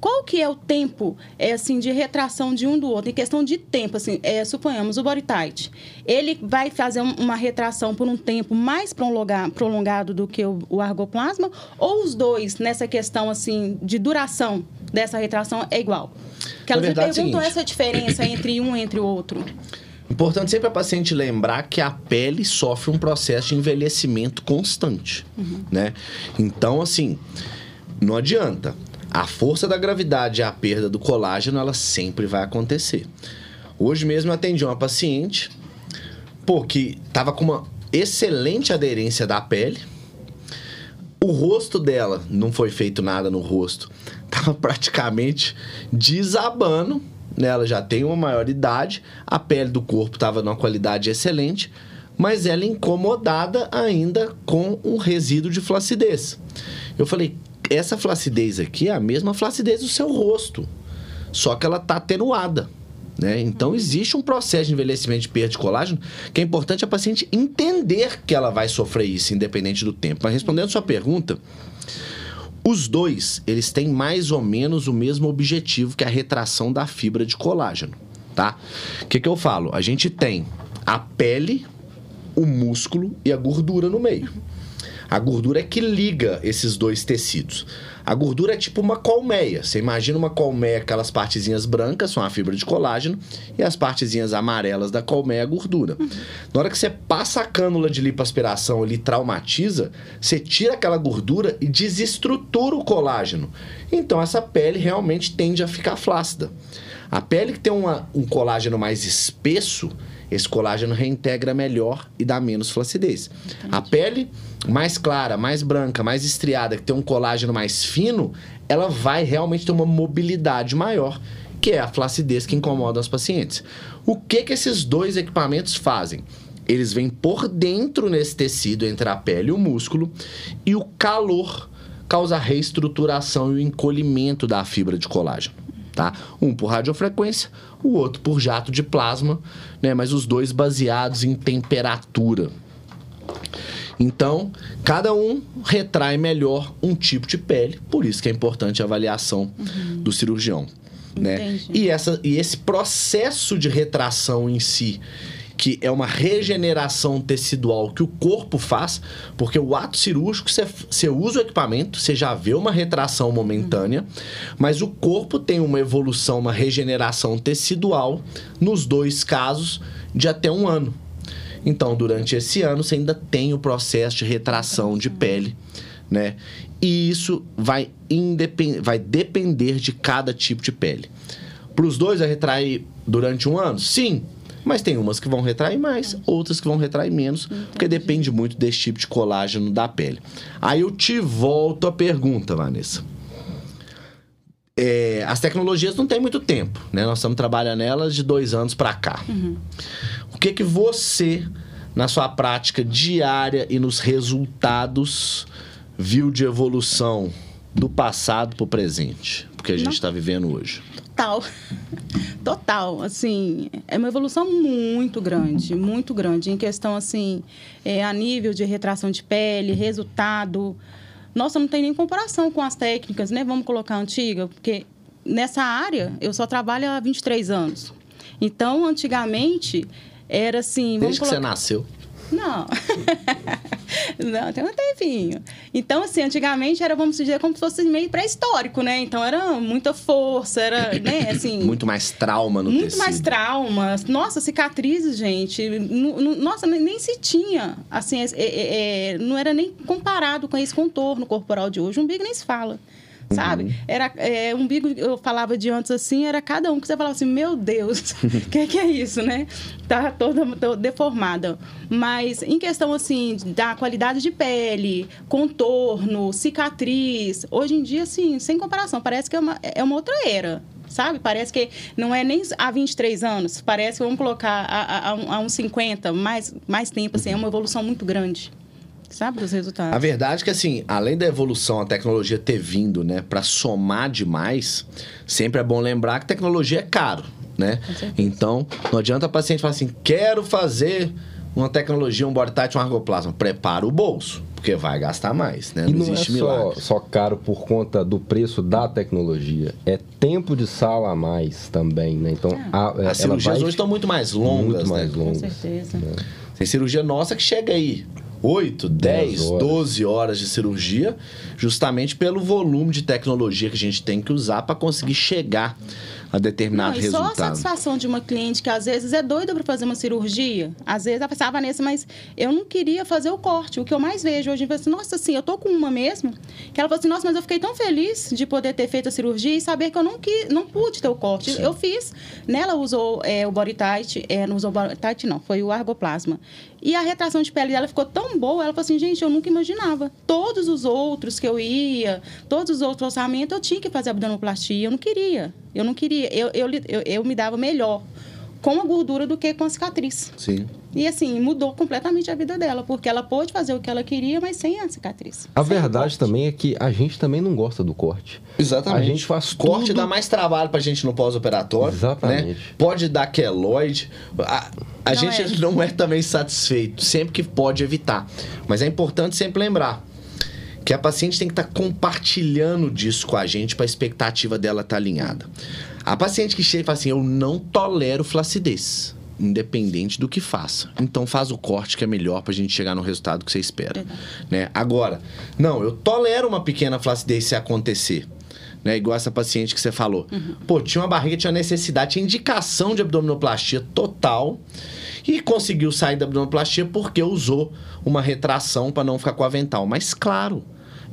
Qual que é o tempo, é, assim, de retração de um do outro? Em questão de tempo, assim, é, suponhamos o tight. Ele vai fazer uma retração por um tempo mais prolongado do que o, o argoplasma? Ou os dois, nessa questão, assim, de duração dessa retração, é igual? Que elas verdade, me perguntam é essa diferença entre um e entre o outro. Importante sempre a paciente lembrar que a pele sofre um processo de envelhecimento constante, uhum. né? Então, assim, não adianta. A força da gravidade e a perda do colágeno, ela sempre vai acontecer. Hoje mesmo eu atendi uma paciente, pô, que tava com uma excelente aderência da pele. O rosto dela, não foi feito nada no rosto, tava praticamente desabando. Né? Ela já tem uma maior idade, a pele do corpo estava numa qualidade excelente, mas ela incomodada ainda com um resíduo de flacidez. Eu falei, essa flacidez aqui é a mesma flacidez do seu rosto, só que ela está atenuada. Né? Então, existe um processo de envelhecimento de perda de colágeno que é importante a paciente entender que ela vai sofrer isso, independente do tempo. Mas respondendo a sua pergunta, os dois, eles têm mais ou menos o mesmo objetivo que a retração da fibra de colágeno, tá? O que, que eu falo? A gente tem a pele, o músculo e a gordura no meio. A gordura é que liga esses dois tecidos. A gordura é tipo uma colmeia. Você imagina uma colmeia, aquelas partezinhas brancas são a fibra de colágeno e as partezinhas amarelas da colmeia é a gordura. Uhum. Na hora que você passa a cânula de lipoaspiração ali, traumatiza, você tira aquela gordura e desestrutura o colágeno. Então essa pele realmente tende a ficar flácida. A pele que tem uma, um colágeno mais espesso, esse colágeno reintegra melhor e dá menos flacidez. Entendi. A pele mais clara, mais branca, mais estriada, que tem um colágeno mais fino, ela vai realmente ter uma mobilidade maior, que é a flacidez que incomoda os pacientes. O que que esses dois equipamentos fazem? Eles vêm por dentro nesse tecido entre a pele e o músculo e o calor causa a reestruturação e o encolhimento da fibra de colágeno. Tá? Um por radiofrequência, o outro por jato de plasma, né? mas os dois baseados em temperatura. Então, cada um retrai melhor um tipo de pele, por isso que é importante a avaliação do cirurgião. Né? E, essa, e esse processo de retração em si, que é uma regeneração tecidual que o corpo faz, porque o ato cirúrgico, você, usa o equipamento, você já vê uma retração momentânea, mas o corpo tem uma evolução, uma regeneração tecidual, nos dois casos, de até um ano. Então, durante esse ano, você ainda tem o processo de retração de pele, né? E isso vai, independ... vai depender de cada tipo de pele. Para os dois, vai retrair durante um ano? Sim. Mas tem umas que vão retrair mais, outras que vão retrair menos, porque depende muito desse tipo de colágeno da pele. Aí eu te volto a pergunta, Vanessa. É, as tecnologias não têm muito tempo, né? Nós estamos trabalhando nelas de dois anos para cá. O que que você, na sua prática diária e nos resultados, viu de evolução do passado para o presente? Porque a gente está vivendo hoje. Total. Total. Assim, é uma evolução muito grande, muito grande. Em questão, assim, é, a nível de retração de pele, resultado. Nossa, não tem nem comparação com as técnicas, né? Vamos colocar antiga, porque nessa área eu só trabalho há 23 anos. Então, antigamente, era assim. Desde que você colocar... nasceu. Não. não, tem um tempinho. Então, assim, antigamente era, vamos dizer, como se fosse meio pré-histórico, né? Então era muita força, era, né, assim. Muito mais trauma no muito tecido. mais traumas. Nossa, cicatrizes, gente. Nossa, nem, se tinha. Assim, é- é- é, não era nem comparado com esse contorno corporal de hoje. O umbigo nem se fala. Sabe? Uhum. Era é, umbigo, eu falava de antes assim, era cada um que você falava assim, meu Deus, o que, que é isso, né? Tá toda, toda deformada. Mas em questão assim, da qualidade de pele, contorno, cicatriz, hoje em dia, assim, sem comparação, parece que é uma, é uma outra era. Sabe? Parece que não é nem há 23 anos, parece que vamos colocar a um- a uns 50, mais, mais tempo, assim, é uma evolução muito grande. Sabe? Dos resultados. A verdade é que, assim, além da evolução, a tecnologia ter vindo, né, para somar demais, sempre é bom lembrar que tecnologia é caro, né? Então, não adianta a paciente falar assim, quero fazer uma tecnologia, um body tight, um argoplasma. Prepara o bolso, porque vai gastar mais, né? E Não, não é existe só, milagre. só caro por conta do preço da tecnologia, é tempo de sala a mais também, né? Então, a, ela As cirurgias vai hoje estão muito mais longas, muito mais né? Com longas. certeza. Tem cirurgia nossa que chega aí 8, 10, 10 horas. 12 horas de cirurgia, justamente pelo volume de tecnologia que a gente tem que usar para conseguir chegar a Não, determinado e só a resultado. satisfação de uma cliente que às vezes é doida para fazer uma cirurgia. Às vezes ela pensava, Vanessa, mas eu não queria fazer o corte. O que eu mais vejo hoje, eu falo assim, nossa, assim, eu tô com uma mesmo. Que ela falou assim, nossa, mas eu fiquei tão feliz de poder ter feito a cirurgia e saber que eu não, quis, não pude ter o corte. Eu fiz. Nela usou é, o body tight, é, não usou o body tight, não, foi o argoplasma. E a retração de pele dela ficou tão boa, ela falou assim, gente, eu nunca imaginava. Todos os outros que eu ia, todos os outros orçamentos, eu tinha que fazer abdominoplastia, eu não queria. Eu não queria, eu, eu, eu, eu me dava melhor com a gordura do que com a cicatriz. Sim. E assim, mudou completamente a vida dela, porque ela pôde fazer o que ela queria, mas sem a cicatriz. A verdade também é que a gente também não gosta do corte. Exatamente. A gente faz Corte tudo- dá mais trabalho pra gente no pós-operatório. Exatamente. Né? Pode dar queloide. A, a Não gente é. não é também satisfeito, sempre que pode evitar. Mas é importante sempre lembrar que a paciente tem que estar compartilhando disso com a gente para a expectativa dela estar alinhada. A paciente que chega e fala assim: Eu não tolero flacidez. Independente do que faça. Então faz o corte que é melhor pra gente chegar no resultado que você espera. Né? Agora, não, eu tolero uma pequena flacidez se acontecer. Né? Igual essa paciente que você falou. Pô, tinha uma barriga, tinha necessidade, tinha indicação de abdominoplastia total. E conseguiu sair da abdominoplastia porque usou uma retração para não ficar com o avental. Mas claro,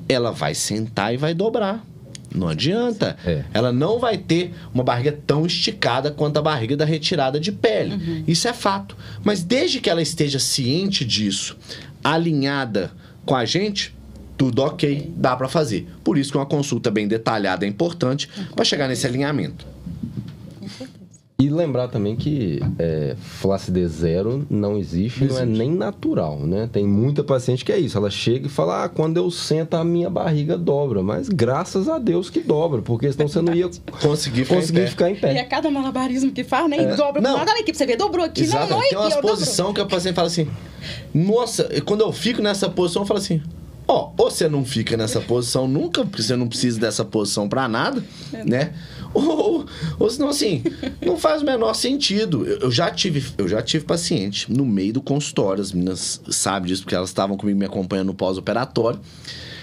ela vai sentar e vai dobrar. Não adianta. É. Ela não vai ter uma barriga tão esticada quanto a barriga da retirada de pele. Isso é fato. Mas desde que ela esteja ciente disso, alinhada com a gente, tudo ok, dá para fazer. Por isso que uma consulta bem detalhada é importante para chegar nesse alinhamento. E lembrar também que é, flacidez zero não existe, não, é nem natural, né? Tem muita paciente que é isso. Ela chega e fala, ah, quando eu sento a minha barriga dobra. Mas graças a Deus que dobra, porque senão você não ia Conseguir ficar conseguir em pé. ficar em pé. E a cada malabarismo que faz, nem dobra Não. Olha aqui pra você ver, dobrou aqui. Exato. Não, não é Tem dobrou. posições que a paciente fala assim, nossa, e quando eu fico nessa posição, eu falo assim, ó, ou você não fica nessa posição nunca, porque você não precisa dessa posição pra nada, né? Ou, ou senão assim, não faz o menor sentido. Eu, eu já tive, eu já tive paciente no meio do consultório, as meninas sabem disso porque elas estavam comigo me acompanhando no pós-operatório.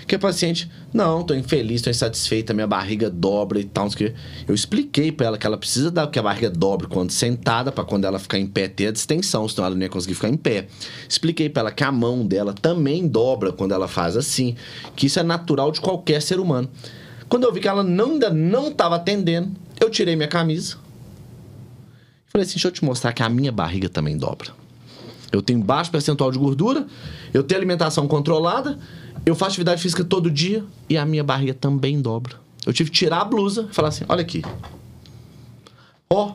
Que a paciente, não, tô infeliz, tô insatisfeita, minha barriga dobra e tal, não sei o quê. Eu expliquei pra ela que ela precisa dar que a barriga dobre quando sentada, pra quando ela ficar em pé ter a distensão, senão ela não ia conseguir ficar em pé. Expliquei pra ela que a mão dela também dobra quando ela faz assim, que isso é natural de qualquer ser humano. Quando eu vi que ela não, ainda não estava atendendo, eu tirei minha camisa. Falei assim, deixa eu te mostrar que a minha barriga também dobra. Eu tenho baixo percentual de gordura, eu tenho alimentação controlada, eu faço atividade física todo dia e a minha barriga também dobra. Eu tive que tirar a blusa e falar assim: olha aqui. Ó.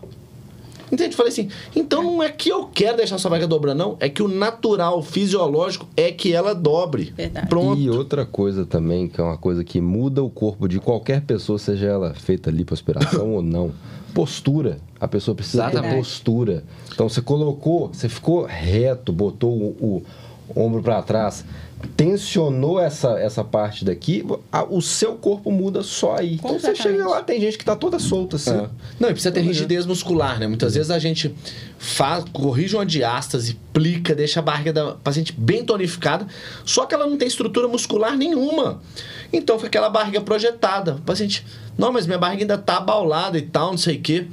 Entende? Falei assim: então não é que eu quero deixar sua barriga dobrar, não. É que o natural, fisiológico, é que ela dobre. Verdade. Pronto. E outra coisa também, que é uma coisa que muda o corpo de qualquer pessoa, seja ela feita lipoaspiração ou não. Postura. A pessoa precisa Exatamente. ter postura. Então você colocou, você ficou reto, botou o, o ombro para trás, tensionou essa, essa parte daqui, a- o seu corpo muda só aí. Então você chega lá, tem gente que tá toda solta assim. É. Não, e precisa ter rigidez muscular, né? Muitas vezes a gente faz, corrige uma diástase, plica, deixa a barriga da paciente bem tonificada, só que ela não tem estrutura muscular nenhuma. Então fica aquela barriga projetada. O paciente, não, mas minha barriga ainda tá abaulada e tal, não sei o quê.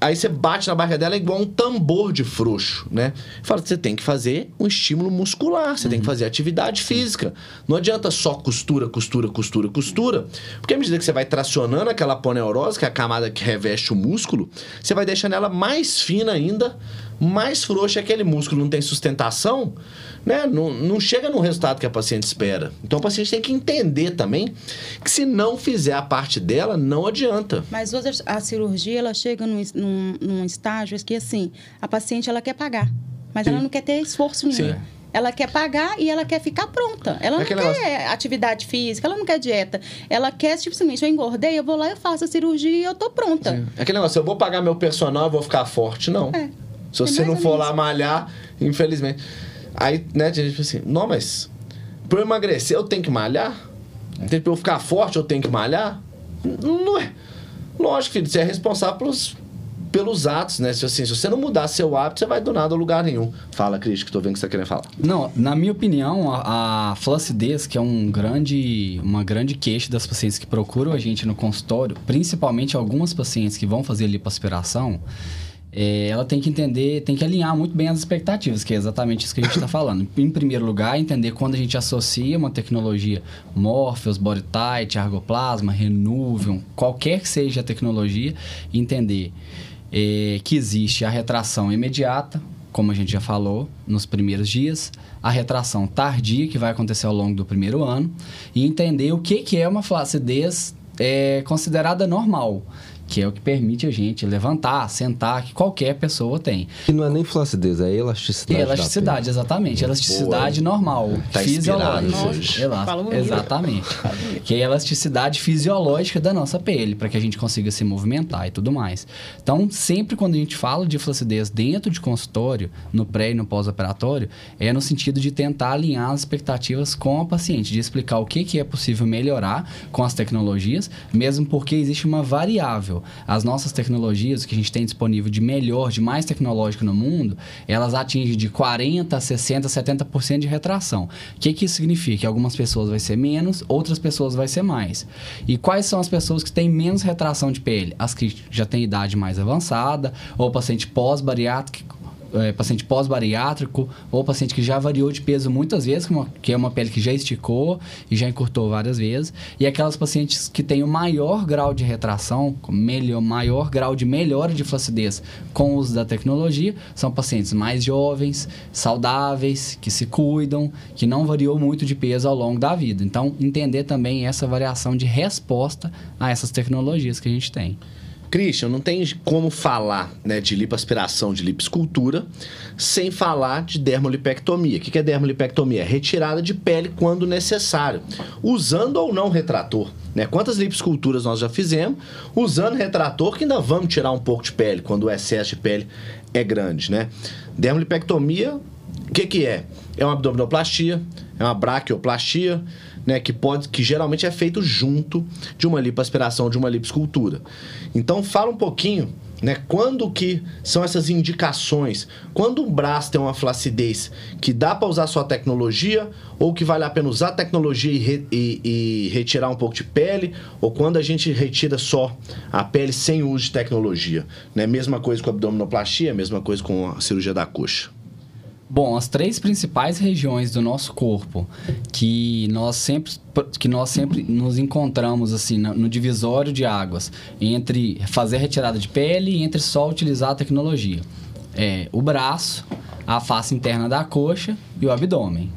Aí você bate na barriga dela é igual um tambor de frouxo, né? Fala, você tem que fazer um estímulo muscular, você tem que fazer atividade física. Não adianta só costura, costura, costura, costura. Porque à medida que você vai tracionando aquela poneurose, que é a camada que reveste o músculo, você vai deixando ela mais fina ainda, mais frouxa, aquele músculo não tem sustentação, né? Não, não chega no resultado que a paciente espera. Então a paciente tem que entender também que se não fizer a parte dela, não adianta. Mas hoje a cirurgia, ela chega num, num, num estágio que, assim, a paciente, ela quer pagar. Mas Sim. ela não quer ter esforço nenhum. Sim. Ela quer pagar e ela quer ficar pronta. Ela É não quer atividade física, ela não quer dieta. Ela quer, simplesmente, eu engordei, eu vou lá, eu faço a cirurgia e eu tô pronta. É aquele negócio, eu vou pagar meu personal, eu vou ficar forte. Não. É. Se É você mais não for lá malhar, infelizmente. Aí, né, tinha gente que assim, não, mas pra eu emagrecer eu tenho que malhar? Entende? Pra eu ficar forte eu tenho que malhar? Não é. Lógico, filho, você é responsável pelos, pelos atos, né? Se, assim, se você não mudar seu hábito, você vai do nada a lugar nenhum. Fala, Cris, que tô vendo que você tá querendo falar. Não, na minha opinião, a, a flacidez, que é um grande, uma grande queixa das pacientes que procuram a gente no consultório, principalmente algumas pacientes que vão fazer lipoaspiração, é, ela tem que entender, tem que alinhar muito bem as expectativas, que é exatamente isso que a gente está falando. Em primeiro lugar, entender quando a gente associa uma tecnologia Morpheus, BodyTight, Argoplasma, Renuvium, qualquer que seja a tecnologia, entender é, que existe a retração imediata, como a gente já falou nos primeiros dias, a retração tardia, que vai acontecer ao longo do primeiro ano, e entender o que, que é uma flacidez é, considerada normal, que é o que permite a gente levantar, sentar, que qualquer pessoa tem. Que não é nem flacidez, é elasticidade. E da elasticidade, exatamente. Elasticidade Boa, normal, Tá fisiológica. hoje. Ela- Fala bonito. Exatamente. que é a elasticidade fisiológica da nossa pele, para que a gente consiga se movimentar e tudo mais. Então, sempre quando a gente fala de flacidez dentro de consultório, no pré e no pós-operatório, é no sentido de tentar alinhar as expectativas com a paciente, de explicar o que, que é possível melhorar com as tecnologias, mesmo porque existe uma variável. As nossas tecnologias que a gente tem disponível de melhor, de mais tecnológico no mundo, elas atingem de 40%, 60%, 70% de retração. O que, que isso significa? Que algumas pessoas vai ser menos, outras pessoas vai ser mais. E quais são as pessoas que têm menos retração de pele? As que já têm idade mais avançada, ou paciente pós-bariátrico, é, paciente pós-bariátrico ou paciente que já variou de peso muitas vezes, que, é uma pele que já esticou e já encurtou várias vezes, e aquelas pacientes que têm o maior grau de retração, melhor, maior grau de melhora de flacidez com o uso da tecnologia, são pacientes mais jovens, saudáveis, que se cuidam, que não variou muito de peso ao longo da vida. Então, entender também essa variação de resposta a essas tecnologias que a gente tem. Christian, não tem como falar né, de lipoaspiração, de lipoescultura, sem falar de dermolipectomia. O que é dermolipectomia? Retirada de pele quando necessário, usando ou não retrator. Né? Quantas lipoesculturas nós já fizemos usando retrator que ainda vamos tirar um pouco de pele quando o excesso de pele é grande, né? Dermolipectomia, o que, que é? É uma abdominoplastia, é uma braquioplastia, né, que pode que geralmente é feito junto de uma lipoaspiração, de uma lipoescultura. Então fala um pouquinho, né, quando que são essas indicações? Quando um braço tem uma flacidez que dá para usar só tecnologia ou que vale a pena usar tecnologia e, re, e, e retirar um pouco de pele, ou quando a gente retira só a pele sem uso de tecnologia, né? Mesma coisa com a abdominoplastia, mesma coisa com a cirurgia da coxa. Bom, as três principais regiões do nosso corpo que nós sempre, que nós sempre nos encontramos assim no divisório de águas entre fazer retirada de pele e entre só utilizar a tecnologia é o braço, a face interna da coxa e o abdômen.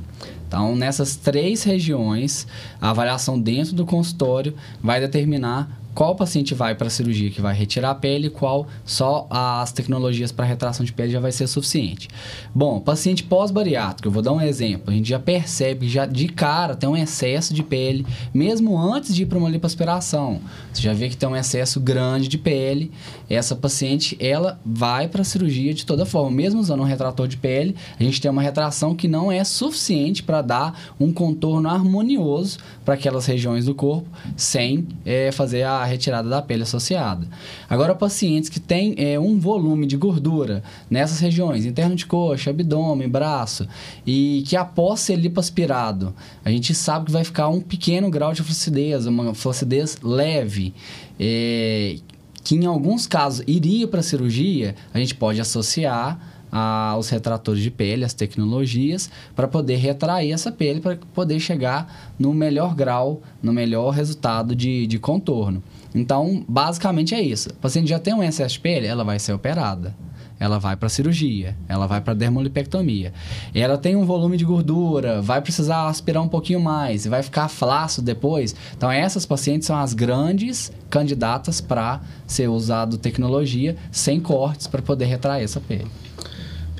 Então, nessas três regiões, a avaliação dentro do consultório vai determinar qual paciente vai para a cirurgia que vai retirar a pele, qual só as tecnologias para retração de pele já vai ser suficiente. Bom, paciente pós-bariátrico, eu vou dar um exemplo. A gente já percebe já de cara tem um excesso de pele, mesmo antes de ir para uma lipoaspiração. Você já vê que tem um excesso grande de pele. Essa paciente, ela vai para a cirurgia de toda forma. Mesmo usando um retrator de pele, a gente tem uma retração que não é suficiente para dar um contorno harmonioso para aquelas regiões do corpo, sem é, fazer a a retirada da pele associada. Agora, pacientes que têm é, um volume de gordura nessas regiões, interno de coxa, abdômen, braço, e que após ser lipoaspirado, a gente sabe que vai ficar um pequeno grau de flacidez, uma flacidez leve, é, que em alguns casos iria para a cirurgia, a gente pode associar aos retratores de pele, as tecnologias, para poder retrair essa pele, para poder chegar no melhor grau, no melhor resultado de, de contorno. Então, basicamente é isso. O paciente já tem um excesso de pele, ela vai ser operada. Ela vai para cirurgia, ela vai para dermolipectomia. Ela tem um volume de gordura, vai precisar aspirar um pouquinho mais, vai ficar flácido depois. Então, essas pacientes são as grandes candidatas para ser usado tecnologia sem cortes para poder retrair essa pele.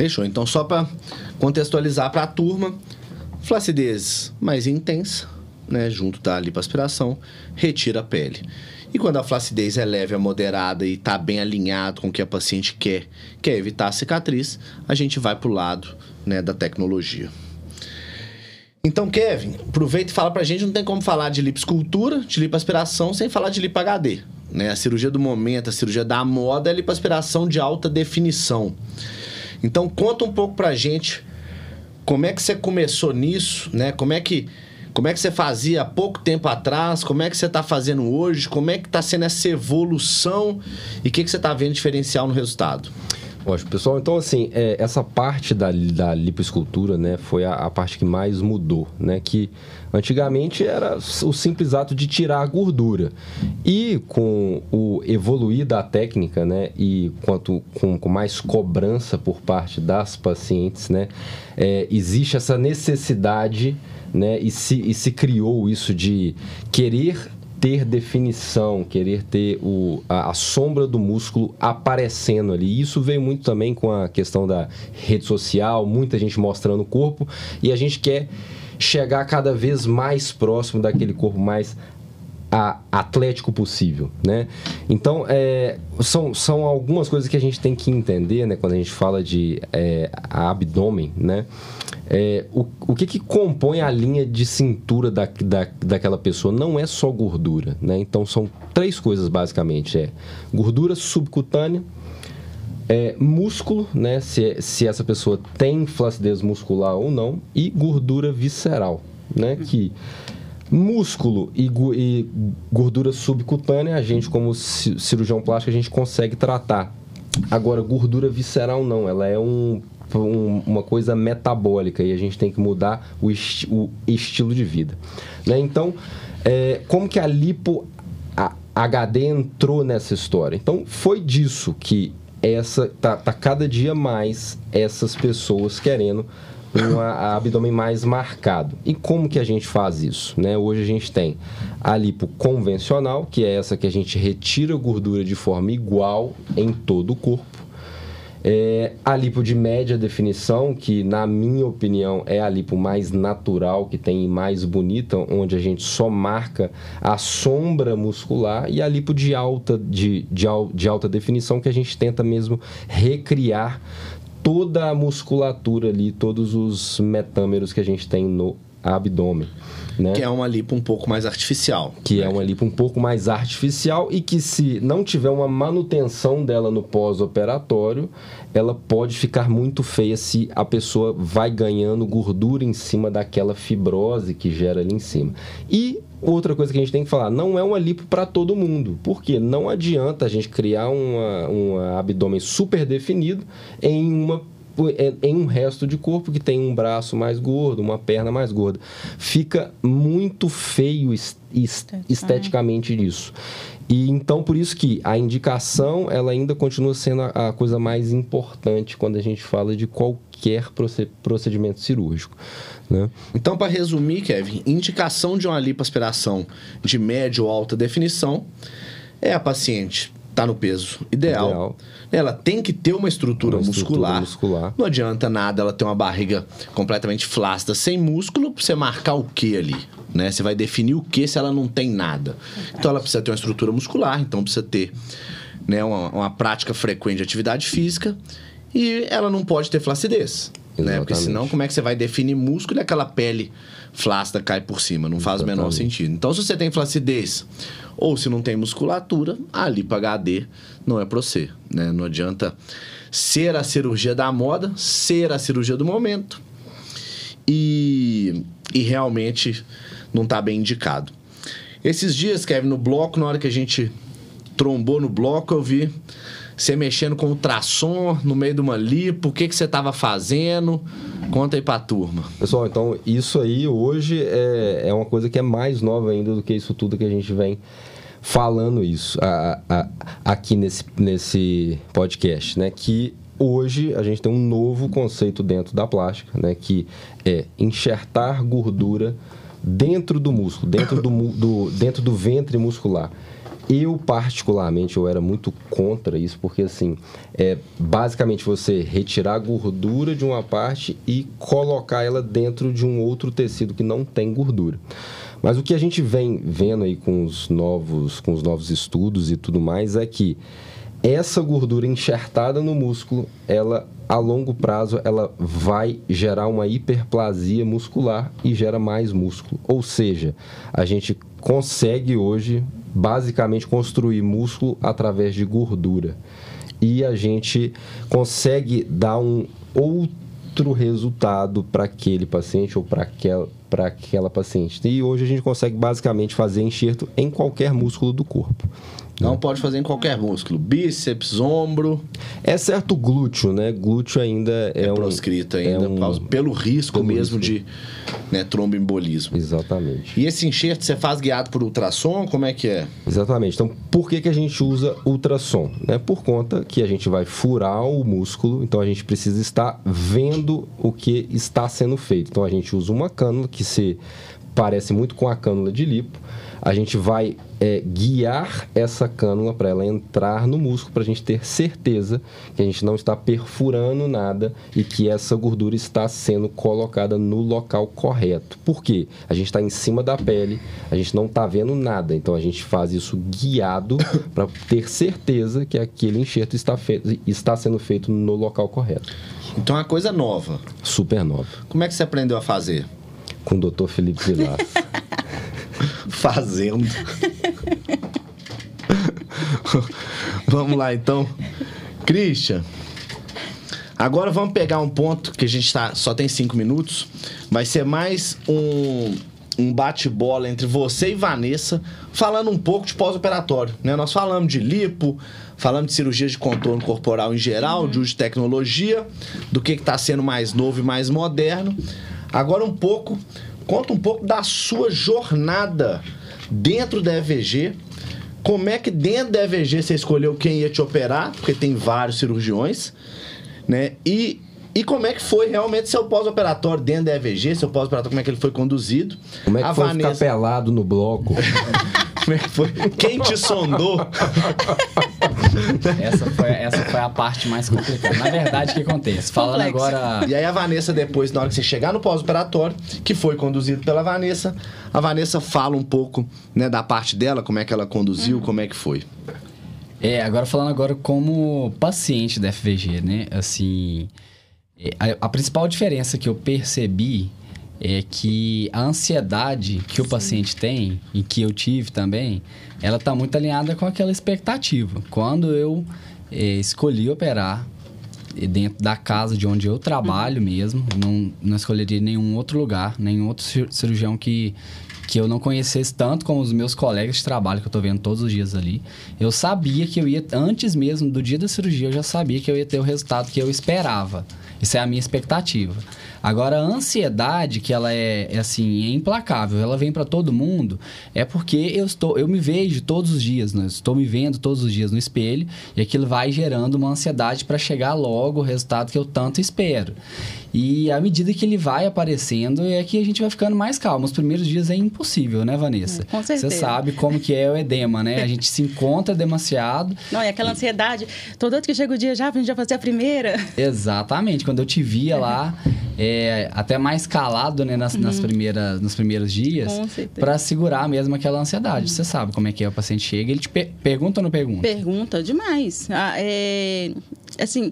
Fechou. Então, só para contextualizar para a turma, flacidez mais intensa, né, junto da lipoaspiração, retira a pele. E quando a flacidez é leve, é moderada e está bem alinhado com o que a paciente quer, quer evitar a cicatriz, a gente vai para o lado né, da tecnologia. Então, Kevin, aproveita e fala pra gente, não tem como falar de liposcultura, de lipoaspiração, sem falar de lipo HD. Né? A cirurgia do momento, a cirurgia da moda é lipoaspiração de alta definição. Então, conta um pouco pra gente como é que você começou nisso, né? Como é que como é que você fazia há pouco tempo atrás? Como é que você está fazendo hoje? Como é que está sendo essa evolução? E o que, que você está vendo diferencial no resultado? Ótimo, pessoal. Então, assim, é, essa parte da, da lipoescultura, né, foi a, a, parte que mais mudou, né? Que antigamente era o simples ato de tirar a gordura. E com o evoluir da técnica, né, e quanto com, com mais cobrança por parte das pacientes, né, é, existe essa necessidade né? E se, e se criou isso de querer ter definição, querer ter o, a, a, sombra do músculo aparecendo ali. Isso veio muito também com a questão da rede social, muita gente mostrando o corpo, e a gente quer chegar cada vez mais próximo daquele corpo mais atlético possível, né? Então, é, são, são algumas coisas que a gente tem que entender, né? Quando a gente fala de é, abdômen, né? É, o, o que, que compõe a linha de cintura da, da, daquela pessoa não é só gordura, né? Então são três coisas basicamente: é gordura subcutânea, é, músculo, né? Se, se essa pessoa tem flacidez muscular ou não, e gordura visceral, né? Que músculo e, e gordura subcutânea, a gente, como cirurgião plástico, a gente consegue tratar. Agora, gordura visceral não, ela é um um, uma coisa metabólica e a gente tem que mudar o, esti o estilo de vida. Né? Então, é, como que a lipo a HD entrou nessa história? Então, foi disso que essa tá, tá cada dia mais essas pessoas querendo um abdômen mais marcado. E como que a gente faz isso? Né? Hoje a gente tem a lipo convencional, que é essa que a gente retira gordura de forma igual em todo o corpo. É, a lipo de média definição, que na minha opinião é a lipo mais natural, que tem mais bonita, onde a gente só marca a sombra muscular, e a lipo de alta, de, de, de alta definição, que a gente tenta mesmo recriar toda a musculatura ali, todos os metâmeros que a gente tem no abdômen. Né? Que é uma lipo um pouco mais artificial. que é uma lipo um pouco mais artificial e que se não tiver uma manutenção dela no pós-operatório, ela pode ficar muito feia se a pessoa vai ganhando gordura em cima daquela fibrose que gera ali em cima. E outra coisa que a gente tem que falar, não é uma lipo para todo mundo, porque não adianta a gente criar uma, um abdômen super definido em uma em um resto de corpo que tem um braço mais gordo, uma perna mais gorda. Fica muito feio es- esteticamente isso. E então por isso que a indicação ela ainda continua sendo a, a coisa mais importante quando a gente fala de qualquer proce- procedimento cirúrgico. Né? Então, para resumir, Kevin, indicação de uma lipoaspiração de média ou alta definição é a paciente tá no peso ideal. Ideal. Ela tem que ter uma estrutura, Uma estrutura muscular. muscular. Não adianta nada ela ter uma barriga completamente flácida, sem músculo, pra você marcar o que ali? Né? Você vai definir o que se ela não tem nada. Então ela precisa ter uma estrutura muscular, então precisa ter né, uma, uma prática frequente de atividade física e ela não pode ter flacidez. Né? Porque Exatamente. senão, como é que você vai definir músculo e aquela pele flácida cai por cima? Não faz o menor Exatamente. sentido. Então, se você tem flacidez ou se não tem musculatura, a lipo HD não é pra você. Né? Não adianta ser a cirurgia da moda, ser a cirurgia do momento e, e realmente não tá bem indicado. Esses dias, Kevin, no bloco, na hora que a gente trombou no bloco, eu vi você mexendo com ultrassom no meio de uma lipo, o que, que você tava fazendo? Conta aí pra turma. Pessoal, então isso aí hoje é, é uma coisa que é mais nova ainda do que isso tudo que a gente vem falando isso a- a- aqui nesse, nesse podcast, né? Que hoje a gente tem um novo conceito dentro da plástica, né? Que é enxertar gordura dentro do músculo, dentro do, do- dentro do ventre muscular. Eu, particularmente, eu era muito contra isso, porque, assim, é basicamente você retirar a gordura de uma parte e colocar ela dentro de um outro tecido que não tem gordura. Mas o que a gente vem vendo aí com os novos, com os novos estudos e tudo mais é que essa gordura enxertada no músculo, ela a longo prazo ela vai gerar uma hiperplasia muscular e gera mais músculo. Ou seja, a gente consegue hoje basicamente construir músculo através de gordura. E a gente consegue dar um outro resultado para aquele paciente ou para aquela para aquela paciente. E hoje a gente consegue basicamente fazer enxerto em qualquer músculo do corpo. Não pode fazer em qualquer músculo. Bíceps, ombro, Exceto glúteo, né? Glúteo ainda é, é, um proscrito ainda, é um- por causa- pelo risco pelo mesmo risco. de né, tromboembolismo. Exatamente. E esse enxerto você faz guiado por ultrassom? Como é que é? Exatamente. Então, por que, que a gente usa ultrassom? Né? Por conta que a gente vai furar o músculo, então a gente precisa estar vendo o que está sendo feito. Então, a gente usa uma cânula que se parece muito com a cânula de lipo. A gente vai é, guiar essa cânula para ela entrar no músculo, para a gente ter certeza que a gente não está perfurando nada e que essa gordura está sendo colocada no local correto. Por quê? A gente está em cima da pele, a gente não está vendo nada, então a gente faz isso guiado para ter certeza que aquele enxerto está, feito, está sendo feito no local correto. Então é uma coisa nova. Super nova. Como é que você aprendeu a fazer? Com o Dr. Felipe Vilas. Fazendo. vamos lá então. Christian. Agora vamos pegar um ponto que a gente tá, só tem cinco minutos. Vai ser mais um, um bate-bola entre você e Vanessa, falando um pouco de pós-operatório. Né? Nós falamos de lipo, falamos de cirurgia de contorno corporal em geral, de uso de tecnologia, do que está sendo mais novo e mais moderno. Agora um pouco, conta um pouco da sua jornada dentro da EVG. Como é que dentro da EVG você escolheu quem ia te operar? Porque tem vários cirurgiões, né? E E como é que foi realmente seu pós-operatório dentro da EVG, seu pós-operatório, como é que ele foi conduzido? Como é que a foi Vanessa, ficar pelado no bloco? como é que foi? Quem te sondou? Essa foi, essa foi a parte mais complicada. Na verdade, o que acontece? Falando Complexo. agora. E aí a Vanessa depois, na hora que você chegar no pós-operatório, que foi conduzido pela Vanessa, a Vanessa fala um pouco, né, da parte dela, como é que ela conduziu, Uhum. como é que foi. É, agora falando agora como paciente da FVG, né? Assim, é, a, a principal diferença que eu percebi é que a ansiedade que o paciente tem, e que eu tive também, ela tá muito alinhada com aquela expectativa. Quando eu é, escolhi operar é, dentro da casa de onde eu trabalho mesmo, não, não escolheria nenhum outro lugar, nenhum outro cir- cirurgião que, que eu não conhecesse tanto como os meus colegas de trabalho que eu tô vendo todos os dias ali. Eu sabia que eu ia, antes mesmo do dia da cirurgia, eu já sabia que eu ia ter o resultado que eu esperava. Isso é a minha expectativa. Agora, a ansiedade, que ela é, é assim, é implacável, ela vem para todo mundo, é porque eu estou, eu me vejo todos os dias, né? estou me vendo todos os dias no espelho, e aquilo vai gerando uma ansiedade para chegar logo o resultado que eu tanto espero. E à medida que ele vai aparecendo, é que a gente vai ficando mais calmo. Os primeiros dias é impossível, né, Vanessa? É, com certeza. Você sabe como que é o edema, né? A gente se encontra demasiado. Não, e aquela ansiedade. Todo outro que chega o dia já, a gente já fazer a primeira. Exatamente. Quando eu te via lá, é, até mais calado, né, nas, nas primeiras, nos primeiros dias, para segurar mesmo aquela ansiedade. Você sabe como é que é, o paciente chega, ele te per- pergunta ou não pergunta? Pergunta demais. Ah, é, assim,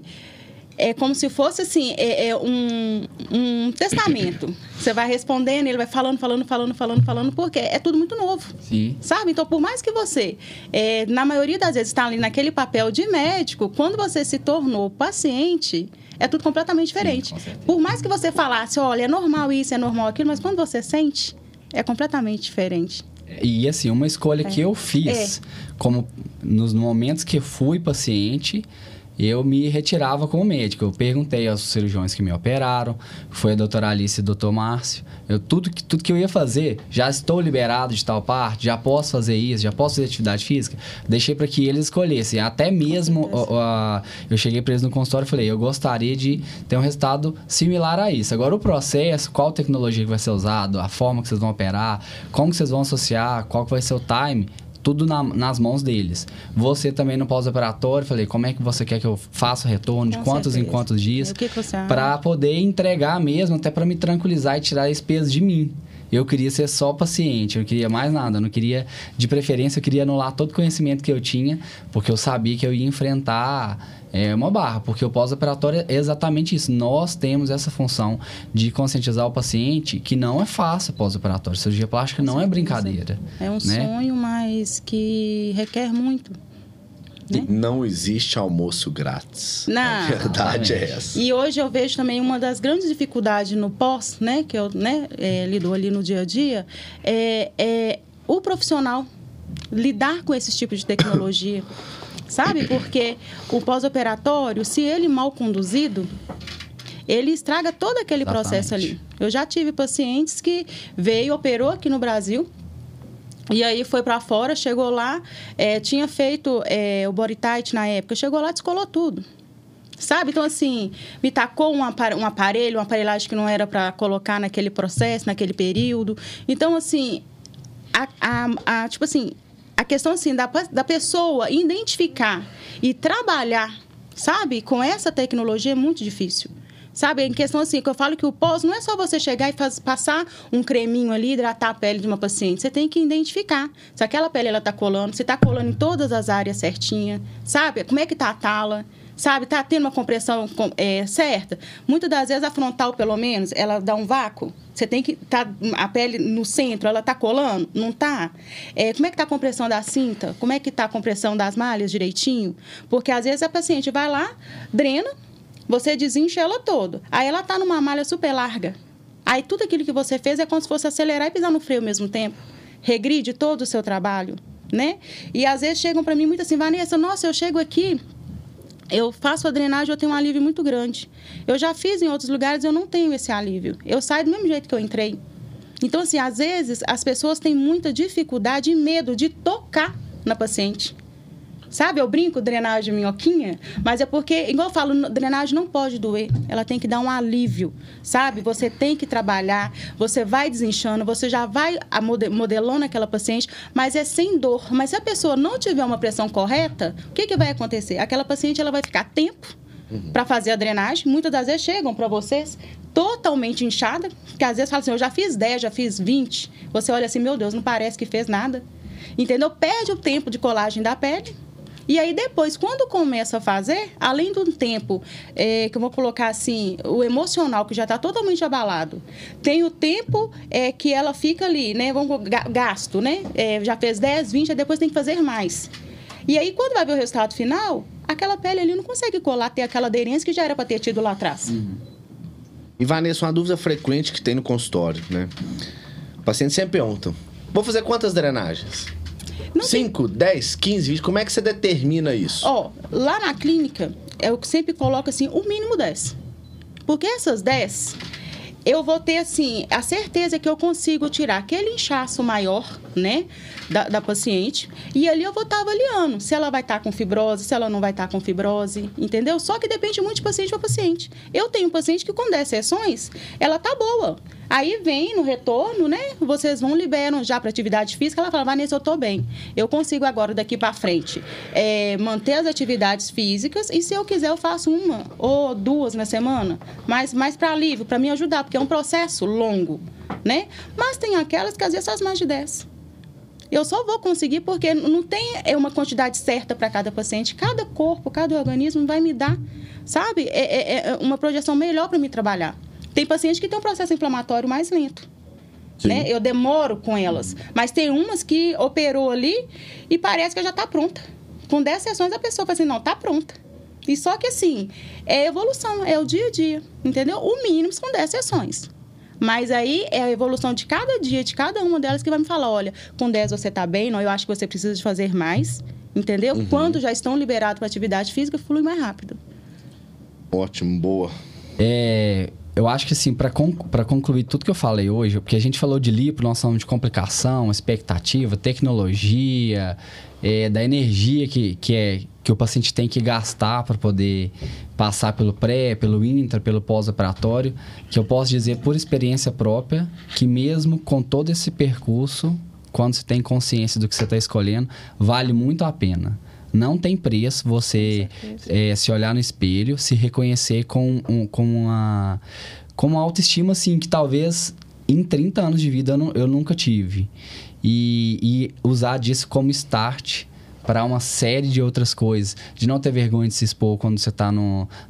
é como se fosse assim, é, é um, um testamento. Você vai respondendo, ele vai falando, falando, falando, falando, falando, porque é tudo muito novo. Sim. Sabe? Então, por mais que você, é, na maioria das vezes, está ali naquele papel de médico, quando você se tornou paciente, é tudo completamente diferente. com certeza. por mais que você falasse, olha, é normal isso, é normal aquilo, mas quando você sente, é completamente diferente. E assim, uma escolha que eu fiz, como nos momentos que fui paciente, eu me retirava como médico. Eu perguntei aos cirurgiões que me operaram, foi a doutora Alice e o doutor Márcio. Eu, tudo, que, tudo que eu ia fazer, já estou liberado de tal parte, já posso fazer isso, já posso fazer atividade física. Deixei para que eles escolhessem. Até mesmo eu cheguei para eles no consultório e falei, eu gostaria de ter um resultado similar a isso. Agora o processo, qual tecnologia que vai ser usado, a forma que vocês vão operar, como que vocês vão associar, qual que vai ser o time, tudo na- nas mãos deles. Você também no pós-operatório, falei, como é que você quer que eu faça o retorno, de Com quantos em certeza. quantos dias, O que que você acha? para poder entregar mesmo, até para me tranquilizar e tirar esse peso de mim. Eu queria ser só paciente, eu queria mais nada, eu não queria, de preferência, eu queria anular todo o conhecimento que eu tinha, porque eu sabia que eu ia enfrentar é, uma barra, porque o pós-operatório é exatamente isso. Nós temos essa função de conscientizar o paciente que não é fácil pós-operatório. Cirurgia plástica não é brincadeira. É um né? sonho, mas que requer muito. Né? Não existe almoço grátis. Não. A verdade é essa. E hoje eu vejo também uma das grandes dificuldades no pós, né, que eu né, é, lido ali no dia a dia, é, é o profissional lidar com esse tipo de tecnologia, sabe? Porque o pós-operatório, se ele mal conduzido, ele estraga todo aquele Exatamente. processo ali. Eu já tive pacientes que veio, operou aqui no Brasil, e aí foi para fora, chegou lá, é, tinha feito é, o body tight na época, chegou lá, descolou tudo. Sabe? Então, assim, me tacou um apar- aparelho, uma aparelhagem que não era para colocar naquele processo, naquele período. Então, assim, a, a- a- tipo assim, a questão assim, da, da pessoa identificar e trabalhar, sabe, com essa tecnologia é muito difícil. Sabe, em questão assim, que eu falo que o pós não é só você chegar e faz- passar um creminho ali, hidratar a pele de uma paciente. Você tem que identificar se aquela pele ela tá colando, se tá colando em todas as áreas certinha, sabe? Como é que tá a tala, sabe? Tá tendo uma compressão com- é, certa. Muitas das vezes a frontal, pelo menos, ela dá um vácuo. Você tem que tá a pele no centro, ela tá colando? Não tá? É, como é que tá a compressão da cinta? Como é que tá a compressão das malhas direitinho? Porque às vezes a paciente vai lá, drena, você desincha ela toda. Aí ela tá numa malha super larga. Aí tudo aquilo que você fez é como se fosse acelerar e pisar no freio ao mesmo tempo. Regride todo o seu trabalho, né? E às vezes chegam para mim muito assim, Vanessa, nossa, eu chego aqui, eu faço a drenagem, eu tenho um alívio muito grande. Eu já fiz em outros lugares, eu não tenho esse alívio. Eu saio do mesmo jeito que eu entrei. Então, assim, às vezes as pessoas têm muita dificuldade e medo de tocar na paciente. Sabe, eu brinco drenagem minhoquinha, mas é porque, igual eu falo, drenagem não pode doer. Ela tem que dar um alívio, sabe? Você tem que trabalhar, você vai desinchando, você já vai modelando aquela paciente, mas é sem dor. Mas se a pessoa não tiver uma pressão correta, o que, que vai acontecer? Aquela paciente ela vai ficar tempo uhum. para fazer a drenagem. Muitas das vezes chegam para vocês totalmente inchada, que às vezes fala assim, eu já fiz 10, já fiz 20. Você olha assim, meu Deus, não parece que fez nada. Entendeu? Perde o tempo de colagem da pele e aí depois, quando começa a fazer, além do tempo é, que eu vou colocar assim, o emocional que já está totalmente abalado, tem o tempo é, que ela fica ali, né? Vamos gasto, né? É, já fez 10, 20, depois tem que fazer mais. E aí, quando vai ver o resultado final, aquela pele ali não consegue colar, ter aquela aderência que já era para ter tido lá atrás. Uhum. E Vanessa, uma dúvida frequente que tem no consultório, né? O paciente sempre pergunta: vou fazer quantas drenagens? Não 5, tem... 10, 15, 20, como é que você determina isso? Ó, lá na clínica, eu sempre coloco assim, o mínimo 10. Porque essas 10, eu vou ter, assim, a certeza que eu consigo tirar aquele inchaço maior, né, da, da paciente, e ali eu vou estar avaliando se ela vai estar com fibrose, se ela não vai estar com fibrose, entendeu? Só que depende muito de paciente para paciente. Eu tenho um paciente que com 10 sessões, ela tá boa. Aí vem no retorno, né? Vocês vão liberam já para atividade física. Ela fala, Vanessa, eu tô bem. Eu consigo agora daqui para frente é, manter as atividades físicas e se eu quiser eu faço uma ou duas na semana, mas mais para alívio, para me ajudar, porque é um processo longo, né? Mas tem aquelas que às vezes faz mais de 10. Eu só vou conseguir porque não tem é uma quantidade certa para cada paciente. Cada corpo, cada organismo vai me dar, sabe? É, é, é uma projeção melhor para me trabalhar. Tem paciente que tem um processo inflamatório mais lento. Né? Eu demoro com elas. Mas tem umas que operou ali e parece que já está pronta. Com 10 sessões a pessoa fala assim, não, está pronta. E só que assim, é evolução, é o dia a dia, entendeu? O mínimo são 10 sessões. Mas aí é a evolução de cada dia, de cada uma delas, que vai me falar: olha, com 10 você está bem, não, eu acho que você precisa de fazer mais, entendeu? Uhum. Quando já estão liberados para atividade física, flui mais rápido. Ótimo, boa. É, eu acho que assim, para conclu concluir tudo que eu falei hoje, porque a gente falou de lipo, nós falamos de complicação, expectativa, tecnologia, é, da energia que, que, é, que o paciente tem que gastar para poder passar pelo pré, pelo intra, pelo pós-operatório, que eu posso dizer por experiência própria que mesmo com todo esse percurso, quando você tem consciência do que você está escolhendo, vale muito a pena. Não tem preço você é, se olhar no espelho, se reconhecer com, um, com, uma, com uma autoestima assim que talvez em 30 anos de vida eu, não, eu nunca tive. E, e usar disso como start para uma série de outras coisas. De não ter vergonha de se expor quando você está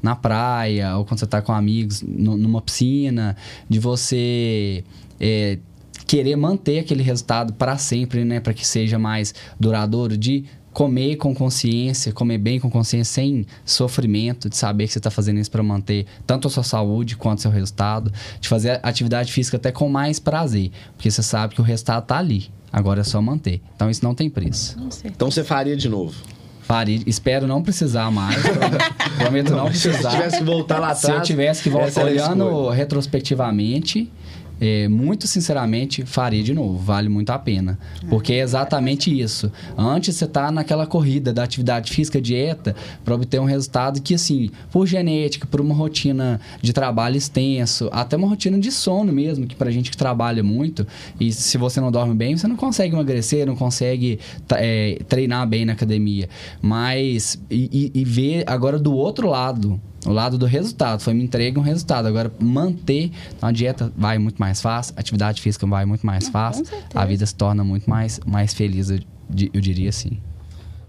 na praia ou quando você está com amigos no, numa piscina. De você é, querer manter aquele resultado para sempre, né? Para que seja mais duradouro. De comer com consciência, comer bem com consciência, sem sofrimento, de saber que você está fazendo isso para manter tanto a sua saúde quanto o seu resultado, de fazer atividade física até com mais prazer, porque você sabe que o resultado está ali. Agora é só manter. Então isso não tem preço. Então você faria de novo? Faria. Espero não precisar mais. Prometo não, não precisar. Se tivesse que voltar lá atrás. Se eu tivesse que voltar olhando retrospectivamente, é, muito sinceramente, faria de novo. Vale muito a pena. Porque é exatamente isso. Antes você tá naquela corrida da atividade física, dieta, para obter um resultado que, assim, por genética, por uma rotina de trabalho extenso, até uma rotina de sono mesmo, que pra gente que trabalha muito, e se você não dorme bem, você não consegue emagrecer, não consegue é, treinar bem na academia. Mas, e, e, e ver agora do outro lado, o lado do resultado. Foi me entrega um resultado. Agora, manter a dieta vai muito mais fácil, a atividade física vai muito mais Não, fácil, a vida se torna muito mais, mais feliz, eu, eu diria assim.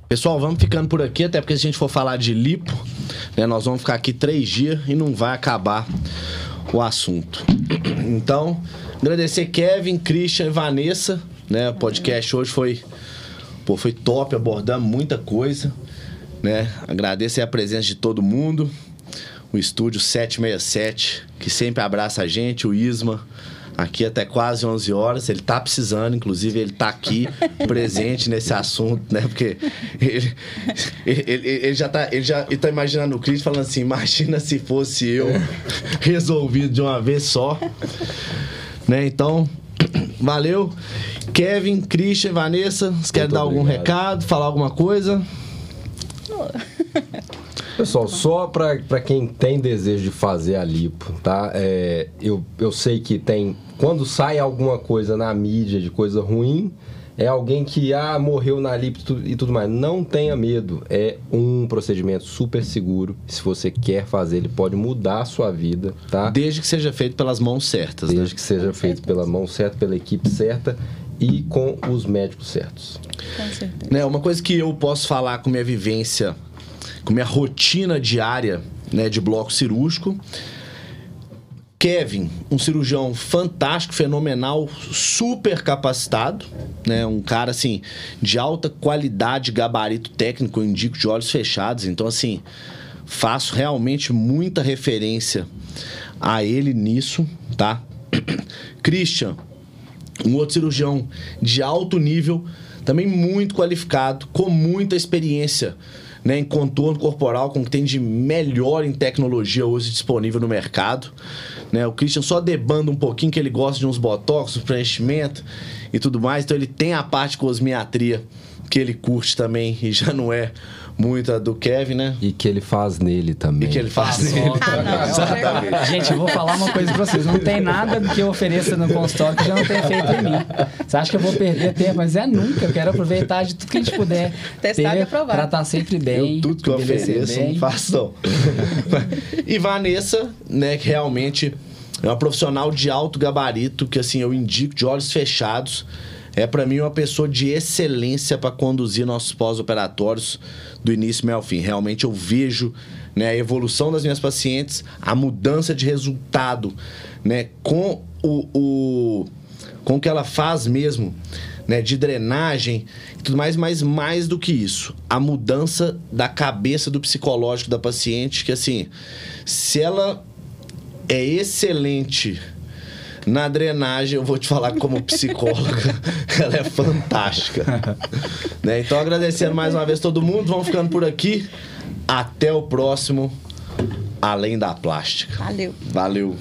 Pessoal, vamos ficando por aqui, até porque se a gente for falar de lipo, né, nós vamos ficar aqui três dias e não vai acabar o assunto. Então, agradecer Kevin, Christian e Vanessa, né? O podcast hoje foi, pô, foi top, abordamos muita coisa, né? Agradecer a presença de todo mundo o estúdio 767, que sempre abraça a gente, o Isma, aqui até quase 11 horas. Ele tá precisando, inclusive, ele tá aqui presente nesse assunto, né? Porque ele, ele, ele, já tá, ele já ele tá imaginando o Cris falando assim: imagina se fosse eu resolvido de uma vez só. Né? Então, valeu. Kevin, Christian, Vanessa, vocês querem dar algum obrigado. recado, falar alguma coisa? Continua. Pessoal, só para quem tem desejo de fazer a lipo, tá? É, eu, eu sei que tem. Quando sai alguma coisa na mídia de coisa ruim, é alguém que ah, morreu na lipo e tudo mais. Não tenha medo. É um procedimento super seguro. Se você quer fazer, ele pode mudar a sua vida, tá? Desde que seja feito pelas mãos certas, Desde né? que seja feito pela mão certa, pela equipe certa e com os médicos certos. Com certeza. Né, uma coisa que eu posso falar com minha vivência, com minha rotina diária né, de bloco cirúrgico. Kevin, um cirurgião fantástico, fenomenal, super capacitado, né? Um cara assim de alta qualidade, gabarito técnico, eu indico de olhos fechados. Então assim, faço realmente muita referência a ele nisso, tá? Christian, um outro cirurgião de alto nível, também muito qualificado, com muita experiência né, em contorno corporal, com o que tem de melhor em tecnologia hoje disponível no mercado. Né? O Christian só debanda um pouquinho que ele gosta de uns botox, uns preenchimento e tudo mais, então ele tem a parte de cosmiatria que ele curte também e já não é muita do Kevin, né? E que ele faz nele também. E que ele faz Faz nele. Ah, não. Exatamente. Gente, eu vou falar uma coisa pra vocês. Não tem nada que eu ofereça no consultório que já não tenha feito em mim. Você acha que eu vou perder tempo? Mas é nunca. Eu quero aproveitar de tudo que a gente puder Testar ter e aprovar. Pra estar sempre bem. Eu tudo que eu ofereço, não faço não. e Vanessa, né, que realmente é uma profissional de alto gabarito, que assim, eu indico de olhos fechados. É para mim uma pessoa de excelência para conduzir nossos pós-operatórios do início ao fim. Realmente eu vejo né, a evolução das minhas pacientes, a mudança de resultado, né, com o, o com o que ela faz mesmo, né, de drenagem e tudo mais, mas mais do que isso, a mudança da cabeça do psicológico da paciente, que assim, se ela é excelente na drenagem, eu vou te falar como psicóloga, ela é fantástica. né? Então, agradecendo mais uma vez todo mundo, vamos ficando por aqui. Até o próximo Além da Plástica. Valeu. Valeu.